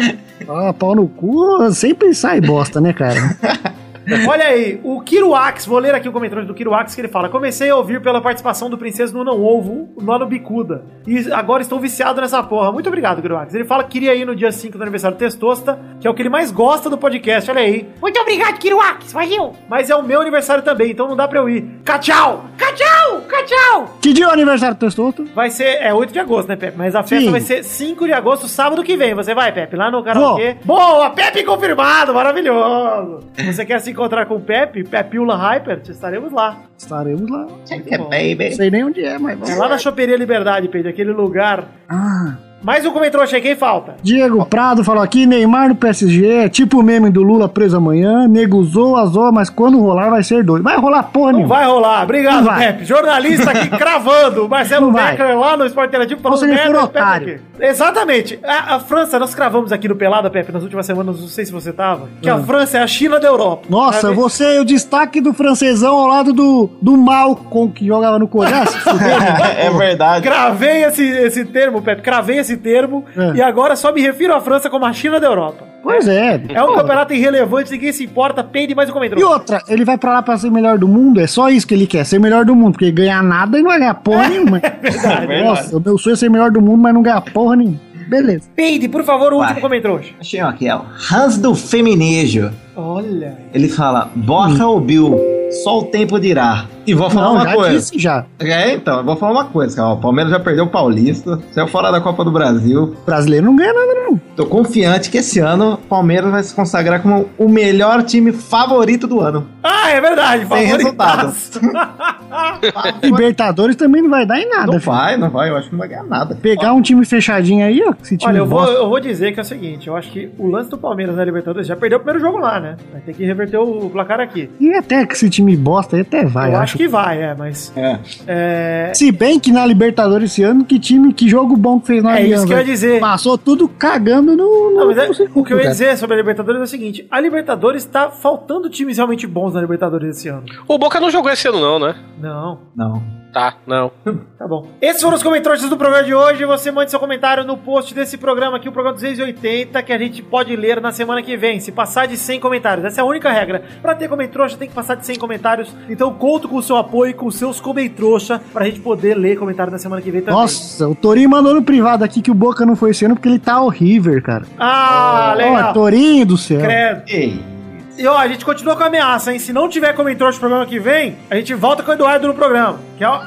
Ah, pau no cu sempre sai bosta, né, cara? Olha aí, o Kiruax, vou ler aqui o comentário do Kiruax que ele fala: Comecei a ouvir pela participação do Princesa no Não Ovo, lá no Bicuda. E agora estou viciado nessa porra. Muito obrigado, Kiruax. Ele fala que queria ir no dia 5 do aniversário do Testosta, que é o que ele mais gosta do podcast. Olha aí. Muito obrigado, Kiruax. Valeu. Mas é o meu aniversário também, então não dá pra eu ir. Tchau! Tchau, tchau. Que dia é o aniversário do Testosto? Vai ser, é 8 de agosto, né, Pepe? Mas a festa Sim. vai ser 5 de agosto, sábado que vem. Você vai, Pepe, lá no karaokê. Boa, Pepe confirmado, maravilhoso. Você quer se encontrar com o Pepe, Pepiula Hyper? Estaremos lá. Estaremos lá. É, baby. Não sei nem onde é, mas É lá na Choperia Liberdade, Pedro, aquele lugar. Ah. Mais um aí, quem falta? Diego Prado falou aqui, Neymar no PSG é tipo o meme do Lula preso amanhã, nego zoa, zoa, mas quando rolar vai ser doido. Vai rolar porra Não nenhuma. vai rolar. Obrigado. Pepe. Jornalista aqui cravando. Marcelo. Becker lá no Esporte Interativo falando Você for Pepe otário. aqui. Exatamente. A, a França, nós cravamos aqui no Pelada, Pepe, nas últimas semanas, não sei se você tava, que a Hum. França é a China da Europa. Nossa, Sabe? você é o destaque do francesão ao lado do, do Malcom que jogava no Corinthians. É verdade. Cravei esse, esse termo, Pepe, cravei esse termo É. e agora só me refiro à França como a China da Europa. pois é. É um Pô. campeonato irrelevante, ninguém se importa, peide mais um E comentário. outra, ele vai pra lá pra ser melhor do mundo, é só isso que ele quer, ser melhor do mundo, porque ganhar nada e não vai ganhar porra nenhuma. verdade. Nossa, o meu sonho é ser melhor do mundo, mas não ganhar porra nenhuma. Beleza. Peide, por favor, o Vai. último comentário. Achei um aqui, ó. Hans do Feminejo. Olha. Ele fala, borra ou Bill? só o tempo dirá. E vou falar Não, uma já coisa. disse já. É, então, eu vou falar uma coisa, cara. O Palmeiras já perdeu o Paulista, saiu fora da Copa do Brasil. O brasileiro não ganha nada, não. Tô confiante que esse ano o Palmeiras vai se consagrar como o melhor time favorito do ano. Ah, é verdade. Sem favoritaço. Libertadores também não vai dar em nada. Não filho. vai, não vai, eu acho que não vai ganhar nada. Pegar um time fechadinho aí, ó. Esse time Olha, eu vou, eu vou dizer que é o seguinte, eu acho que o lance do Palmeiras na Libertadores já perdeu o primeiro jogo lá, né? Vai ter que reverter o placar aqui. E até que esse time bosta aí até vai, eu acho. acho que vai, é, mas... É. É, Se bem que na Libertadores esse ano, que time, que jogo bom que fez na É isso que eu ia dizer. Passou tudo cagando no. no Não, mas é- o que eu ia cara. dizer sobre a Libertadores é o seguinte: a Libertadores tá faltando times realmente bons na Libertadores esse ano. O Boca não jogou esse ano, não, né? Não. Não. Tá, não. Tá bom. Esses foram os comentários do programa de hoje. Você mande seu comentário no post desse programa aqui, o programa 280, que a gente pode ler na semana que vem. Se passar de 100 comentários. Essa é a única regra. Pra ter comentrouxa, tem que passar de 100 comentários. Então conto com o seu apoio e com os seus comentrouxa pra gente poder ler comentário na semana que vem também. Nossa, o Torinho mandou no privado aqui que o Boca não foi esse ano porque ele tá horrível, cara. Ah, Ó, legal. Torinho do céu. Credo. Ei, E ó, a gente continua com a ameaça, hein? Se não tiver comentário no programa que vem, a gente volta com o Eduardo no programa. Que é ó.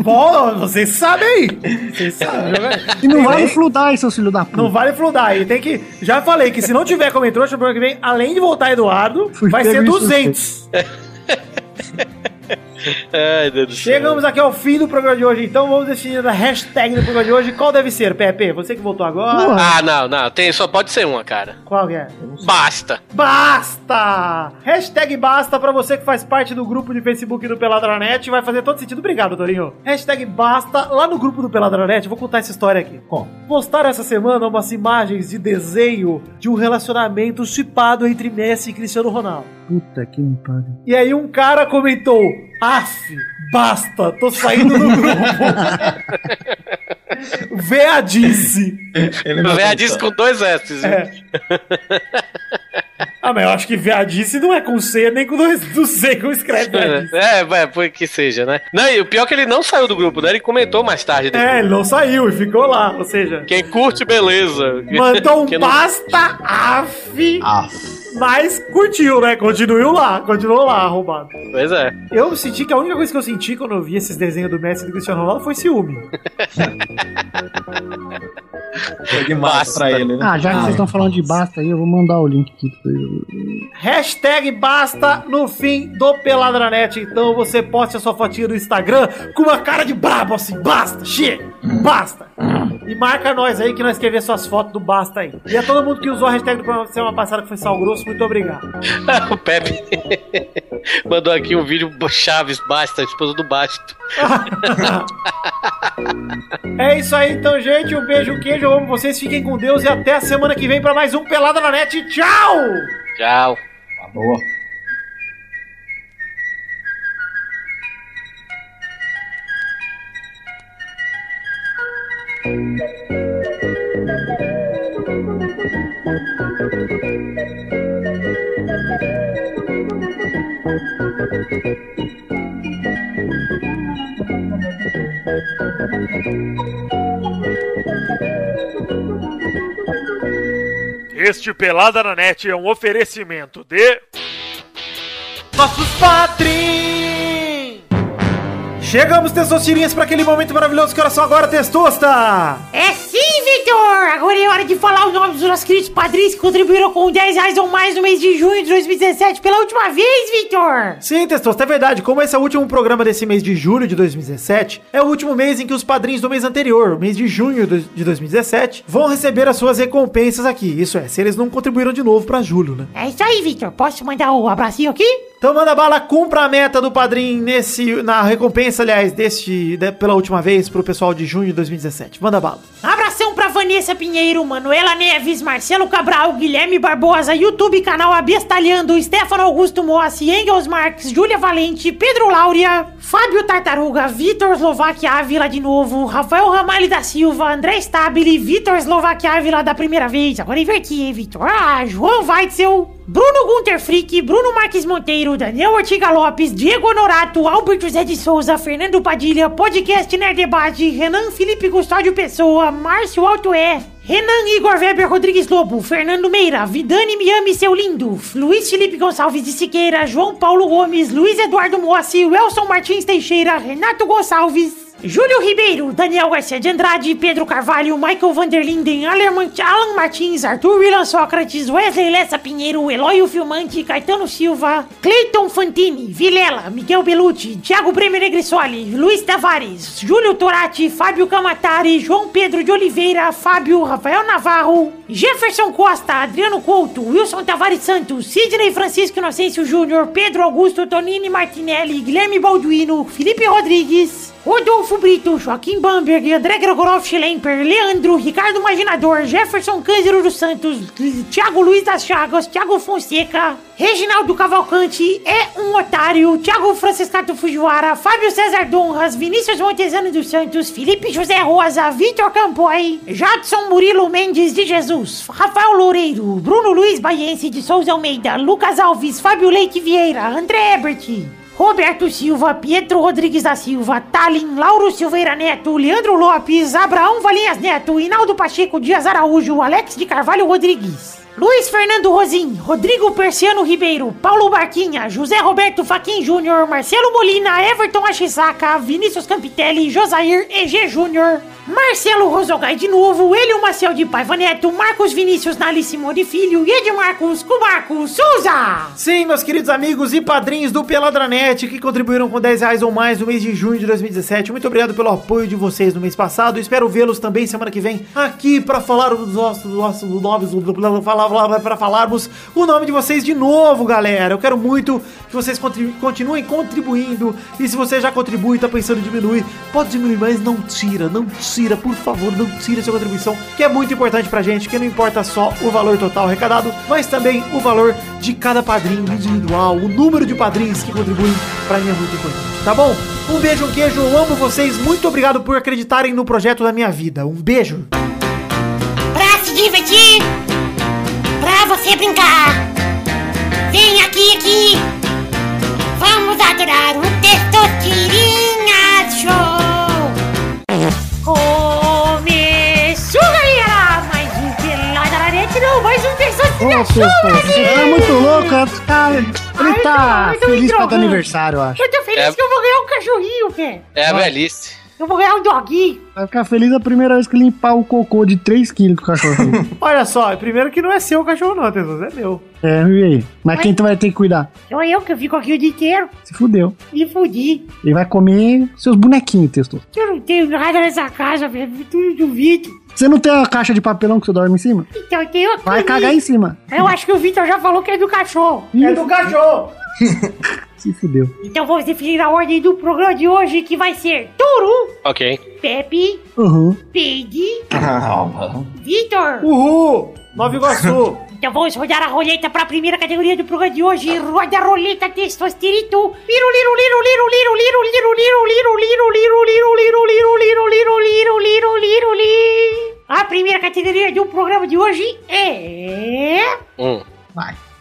Bom, vocês sabem aí. Vocês sabem, né, velho? E não vale fludar aí, seus filhos da puta. Não vale fludar. E tem que. Já falei que se não tiver comentário no programa que vem, além de voltar Eduardo, Fui vai ser em 200. Ai, Deus do céu. Chegamos aqui ao fim do programa de hoje, então vamos definir a hashtag do programa de hoje. Qual deve ser, Pepe? Você que voltou agora? Ah, não, não. Tem, só pode ser uma, cara. Qual que é? Basta. Basta! Hashtag basta pra você que faz parte do grupo de Facebook do Peladranet. Vai fazer todo sentido. Obrigado, Torinho. Hashtag basta. Lá no grupo do Peladranet, vou contar essa história aqui. Como? Postaram essa semana umas imagens de desenho de um relacionamento chipado entre Messi e Cristiano Ronaldo. Puta que me pariu. E aí um cara comentou: Af, basta, tô saindo do grupo. Veadice. Veadice com dois S. É. Ah, mas eu acho que veadice não é com C, nem com dois, não sei como escreve veadice. É, é, foi que seja, né? Não, e o pior é que ele não saiu do grupo, né? Ele comentou mais tarde. depois. É, ele não saiu e ficou lá, ou seja, Quem curte, beleza. mandou um não- basta af, Ah, mas curtiu, né? Continuou lá, continuou lá, arrombado. Pois é. Eu senti que a única coisa que eu senti quando eu vi esses desenhos do Messi e do Cristiano Ronaldo foi ciúme. foi demais Basta. pra ele, né? Ah, já que vocês estão falando de basta aí, eu vou mandar o link aqui. Hashtag basta no fim do Peladranet. Então você poste a sua fotinha no Instagram com uma cara de brabo assim, basta, chega, basta. E marca nós aí que nós queremos ver suas fotos do basta aí. E a todo mundo que usou a hashtag do programa semana passada que foi sal grosso, muito obrigado. o Pepe mandou aqui um vídeo Chaves, basta, esposa do Basto. É isso aí então, gente. Um beijo, queijo, eu amo vocês. Fiquem com Deus e até a semana que vem pra mais um Pelada na Net. Tchau! Tchau. Tá boa. Este Pelada na Net é um oferecimento de. Nossos padrinhos! Chegamos, Testosterinhas, para aquele momento maravilhoso que horas são agora, Testosta! É sim, Vitor! Agora é hora de falar o nome dos nossos queridos padrinhos que contribuíram com 10 reais ou mais no mês de junho de 2017 pela última vez, Vitor! Sim, Testosta, é verdade. Como esse é o último programa desse mês de julho de 2017, é o último mês em que os padrinhos do mês anterior, mês de junho de 2017, vão receber as suas recompensas aqui. Isso é, se eles não contribuíram de novo para julho, né? É isso aí, Vitor. Posso mandar o abracinho aqui? Então manda bala, cumpra a meta do padrinho nesse, na recompensa, aliás, deste, de- pela última vez pro pessoal de junho de 2017. Manda bala. Abração pra Vanessa Pinheiro, Manuela Neves, Marcelo Cabral, Guilherme Barbosa, YouTube canal Abestalhando, Stefano Augusto Mossi, Engels Marques, Júlia Valente, Pedro Laura, Fábio Tartaruga, Vitor Slovak Ávila de novo, Rafael Ramalho da Silva, André Stabile, Vitor Slovak Ávila da primeira vez. Agora inverti, hein, Vitor? Ah, João Weitzel, Bruno Gunter Frick, Bruno Marques Monteiro, Daniel Ortiga Lopes, Diego Honorato, Albert José de Souza, Fernando Padilha, Podcast Nerd Debate, Renan Felipe Custódio Pessoa, Márcio Altoé, Renan Igor Weber Rodrigues Lobo, Fernando Meira, Vidani Miami Seu Lindo, Luiz Felipe Gonçalves de Siqueira, João Paulo Gomes, Luiz Eduardo Moacir, Welson Martins Teixeira, Renato Gonçalves, Júlio Ribeiro, Daniel Garcia de Andrade, Pedro Carvalho, Michael Vanderlinden, Alan Martins, Arthur Willan Sócrates, Wesley Lessa Pinheiro, Eloy Filmante, Caetano Silva, Cleiton Fantini, Vilela, Miguel Belucci, Thiago Bremer Negrissoli, Luiz Tavares, Júlio Torati, Fábio Camatari, João Pedro de Oliveira, Fábio Rafael Navarro, Jefferson Costa, Adriano Couto, Wilson Tavares Santos, Sidney Francisco Inocêncio Júnior, Pedro Augusto Tonini Martinelli, Guilherme Balduino, Felipe Rodrigues, Rodolfo Brito, Joaquim Bamberg, André Gregorov Schlemper, Leandro, Ricardo Imaginador, Jefferson Cândido dos Santos, Thiago Luiz das Chagas, Thiago Fonseca, Reginaldo Cavalcante é um otário, Thiago Franciscato Fujiwara, Fábio César Donras, Vinícius Montezano dos Santos, Felipe José Rosa, Vitor Campoy, Jadson Murilo Mendes de Jesus, Rafael Loureiro, Bruno Luiz Baiense de Souza Almeida, Lucas Alves, Fábio Leite Vieira, André Ebert, Roberto Silva, Pietro Rodrigues da Silva, Talin, Lauro Silveira Neto, Leandro Lopes, Abraão Valinhas Neto, Hinaldo Pacheco Dias Araújo, Alex de Carvalho Rodrigues. Luiz Fernando Rosim, Rodrigo Persiano Ribeiro, Paulo Barquinha, José Roberto Faquin Júnior, Marcelo Molina, Everton Achisaka, Vinícius Campitelli, Josair EG Júnior, Marcelo Rosogai de novo, Elio Maciel de Paiva Neto, Marcos Vinícius Nali Simone Filho e Edmarcos com Marcos Souza. Sim, meus queridos amigos e padrinhos do Peladranet que contribuíram com 10 reais ou mais no mês de junho de 2017. Muito obrigado pelo apoio de vocês no mês passado. Espero vê-los também semana que vem aqui para falar dos nossos, dos nossos nomes, para falarmos o nome de vocês de novo, galera. Eu quero muito que vocês contribu continuem contribuindo. E se você já contribui tá pensando em diminuir, pode diminuir, mas não tira, não tira, por favor, não tira sua contribuição, que é muito importante pra gente, que não importa só o valor total arrecadado, mas também o valor de cada padrinho individual, o número de padrinhos que contribuem pra mim é muito importante, tá bom? Um beijo, um queijo, eu amo vocês, muito obrigado por acreditarem no projeto da minha vida. Um beijo. Pra se divertir, pra você brincar, vem aqui, aqui, vamos adorar o Testosterinha Show. Começou, galera, mais um Pelada na Net, não, mais um Testosterinha Show, você tá muito louco, tá, ele tá feliz com o drogando. aniversário, eu acho. Eu tô feliz É. que eu vou ganhar um cachorrinho, velho. É a velhice. Eu vou ganhar um doguinho. Vai ficar feliz a primeira vez que limpar o cocô de 3kg do cachorro. Olha só, primeiro que não é seu o cachorro não, Tesouro, é meu. é, e aí? Mas quem tu vai ter que cuidar? Sou eu que fico aqui o dia inteiro. Se fudeu. Me fudi. Ele vai comer seus bonequinhos, Testo. Eu não tenho nada nessa casa, velho. Tudo do Vitor. Você não tem a caixa de papelão que você dorme em cima? Então eu tenho a Vai cagar em cima. Eu acho que o Vitor já falou que é do cachorro. É do cachorro. Se fudeu. Então vamos definir a ordem do programa de hoje, que vai ser Turu, Ok. Pepe, Uhum. Peide, Vitor. Uhul! Nova Iguaçu. Então vamos rodar a roleta para a primeira categoria do programa de hoje. Roda a roleta testosterito. Liro, liro, liro, liro, liro, liro, liro, liro, liro, liro, liro, liro, liro, liro, liro, liro, liro, liro, liro, liro. A primeira categoria do programa de hoje é... Hum.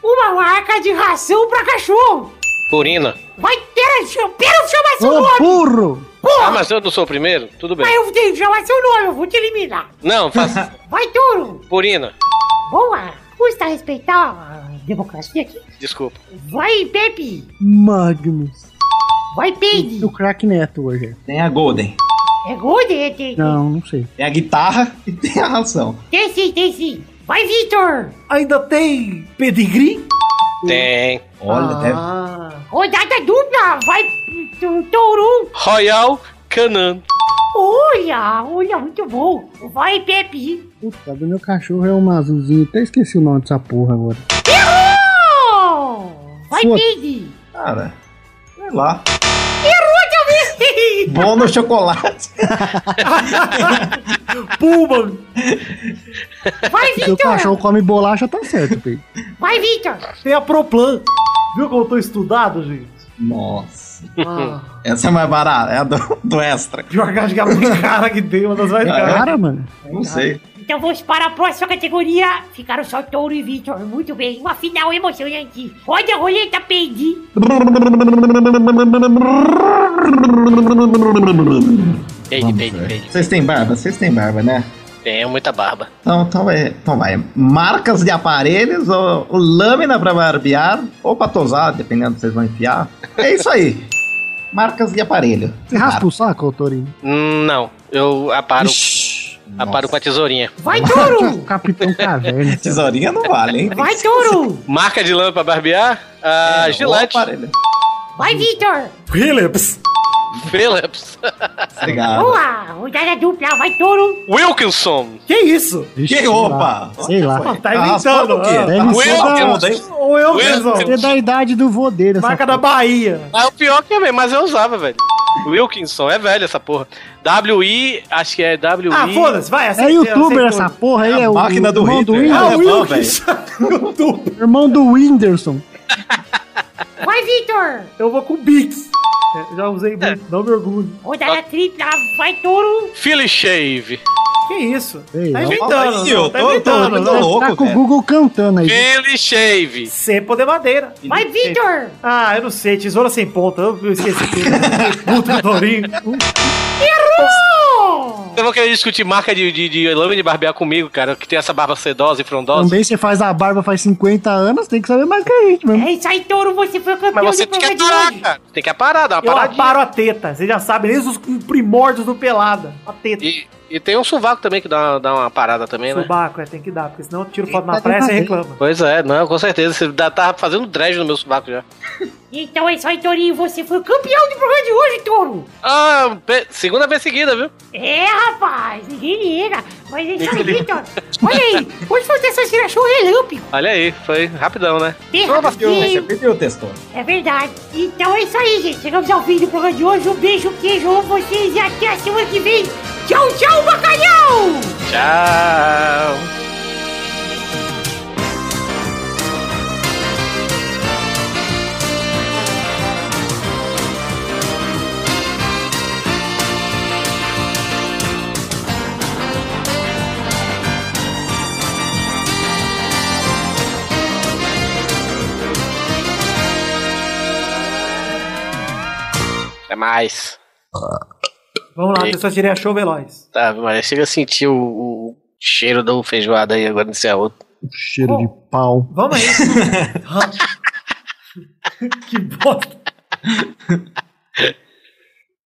Uma marca de ração pra cachorro. Purina. Vai, pera, chama- pera, chamar seu nome. burro! Ah, Porra, mas eu não sou o primeiro? Tudo bem. mas eu tenho que chamar seu nome, eu vou te eliminar. Não, faça. Vai, Turo. Purina. Boa. Custa respeitar a democracia aqui. Desculpa. Vai, Pepe. Magnus. Vai, Peide. O crack neto hoje. Tem a Golden. É Golden, tem, Não, não sei. Tem a guitarra e tem a ração. tem sim, tem sim. Vai, Vitor. Ainda tem pedigree? Tem. Olha, deve... Ah. Rodada dupla. Vai, Touro. Royal Canan. Olha, olha, muito bom. Vai, Pepe. Puta, do meu cachorro é um azulzinho. Até esqueci o nome dessa porra agora. Errou. Vai, Sua- Peide. Cara, sei lá. Errou também. Bom no chocolate. Puma. Vai, Se o cachorro come bolacha, tá certo, Pedro. Vai, Vitor. Tem a Proplan. Viu como eu tô estudado, gente? Nossa. Ah, Essa é mais barata, é a do, do extra. pior que acho que é a mais cara que tem, uma das mais caras. Cara, mano. Não sei. Então vamos para a próxima categoria. Ficaram só Touro e Vitor. Muito bem. Uma final emocionante. Roda a roleta, Peide. Peide, peide, peide. Vocês têm barba? Vocês têm barba, né? Tenho muita barba. Então, então, é, então vai. Marcas de aparelhos, ou, ou lâmina pra barbear, ou pra tosar, dependendo do que vocês vão enfiar. É isso aí. Marcas de aparelho. Você raspa o saco, Torinho? Hum, Não, eu aparo, Ixi, aparo com a tesourinha. Vai, touro! Capitão Caverna. Tesourinha não vale, hein? Vai, touro! Marca de lâmpada pra barbear? Ah, É, Gillette. Vai, Vitor! Philips. Philips. Obrigado. Boa! Rodada dupla, vai, touro! Wilkinson. Que isso? Vixe, Que sei opa! lá. Sei lá. Tá raspando inventando. o quê? ah. Hein? O Wilkinson. É da idade do vô dele. Marca da. Bahia. Ah, o pior que é mesmo, mas eu usava, velho. Wilkinson, é velho essa porra. WI, acho que é WI. Ah, foda-se, vai. É aceita, youtuber aceita. essa porra aí, É é o máquina do irmão do Hitler. Ah, Whindersson. o É bom, Wilkinson. Irmão do Whindersson. Vai, Vitor! Eu vou com Bix. É, já usei muito, não me orgulho. Rodada tripla, vai, touro! Philly Shave. Que isso? Sei tá inventando. Aí, eu tá tô- tô- inventando. tô né? louco. tá com o. Google cantando aí. Philly Shave. Cepo de madeira. Vai, Vitor! Ah, eu não sei, tesoura sem ponta. Eu esqueci. Puta do Torinho. Errou! Eu vou querer discutir marca de, de, de lâmina de barbear comigo, cara, que tem essa barba sedosa e frondosa. Também você faz a barba faz 50 anos, tem que saber mais que a gente mesmo. É isso aí, touro, você foi o campeão Mas você tem que parar, cara. Tem que parar, dar uma Eu paradinha. aparo a teta. Você já sabe, desde os primórdios do pelada. A teta. E, e tem um sovaco também que dá, dá uma parada também, né? Subaco, é, tem que dar, porque senão eu tiro foto na praia e reclama. Pois é, não, com certeza. Você dá- tá fazendo dread no meu sovaco já. Então é isso aí, Tourinho, você foi o campeão do programa de hoje, touro! Ah, segunda vez seguida, viu? É, rapaz, ninguém liga. Mas é isso aí, Vitor. Olha aí, hoje foi essa tira show relâmpago. Olha aí, foi rapidão, né? Bem Você rapidinho. pediu, testou. É verdade. Então é isso aí, gente. Chegamos ao fim do programa de hoje. Um beijo, queijo, amo vocês e até a semana que vem. Tchau, tchau, bacalhau! Tchau. Mais. Vamos lá, E- pessoal, tirei a show veloz. Tá, mas chega a sentir o, o cheiro da feijoada aí agora nesse outro. Cheiro de pau. Vamos aí. que bosta.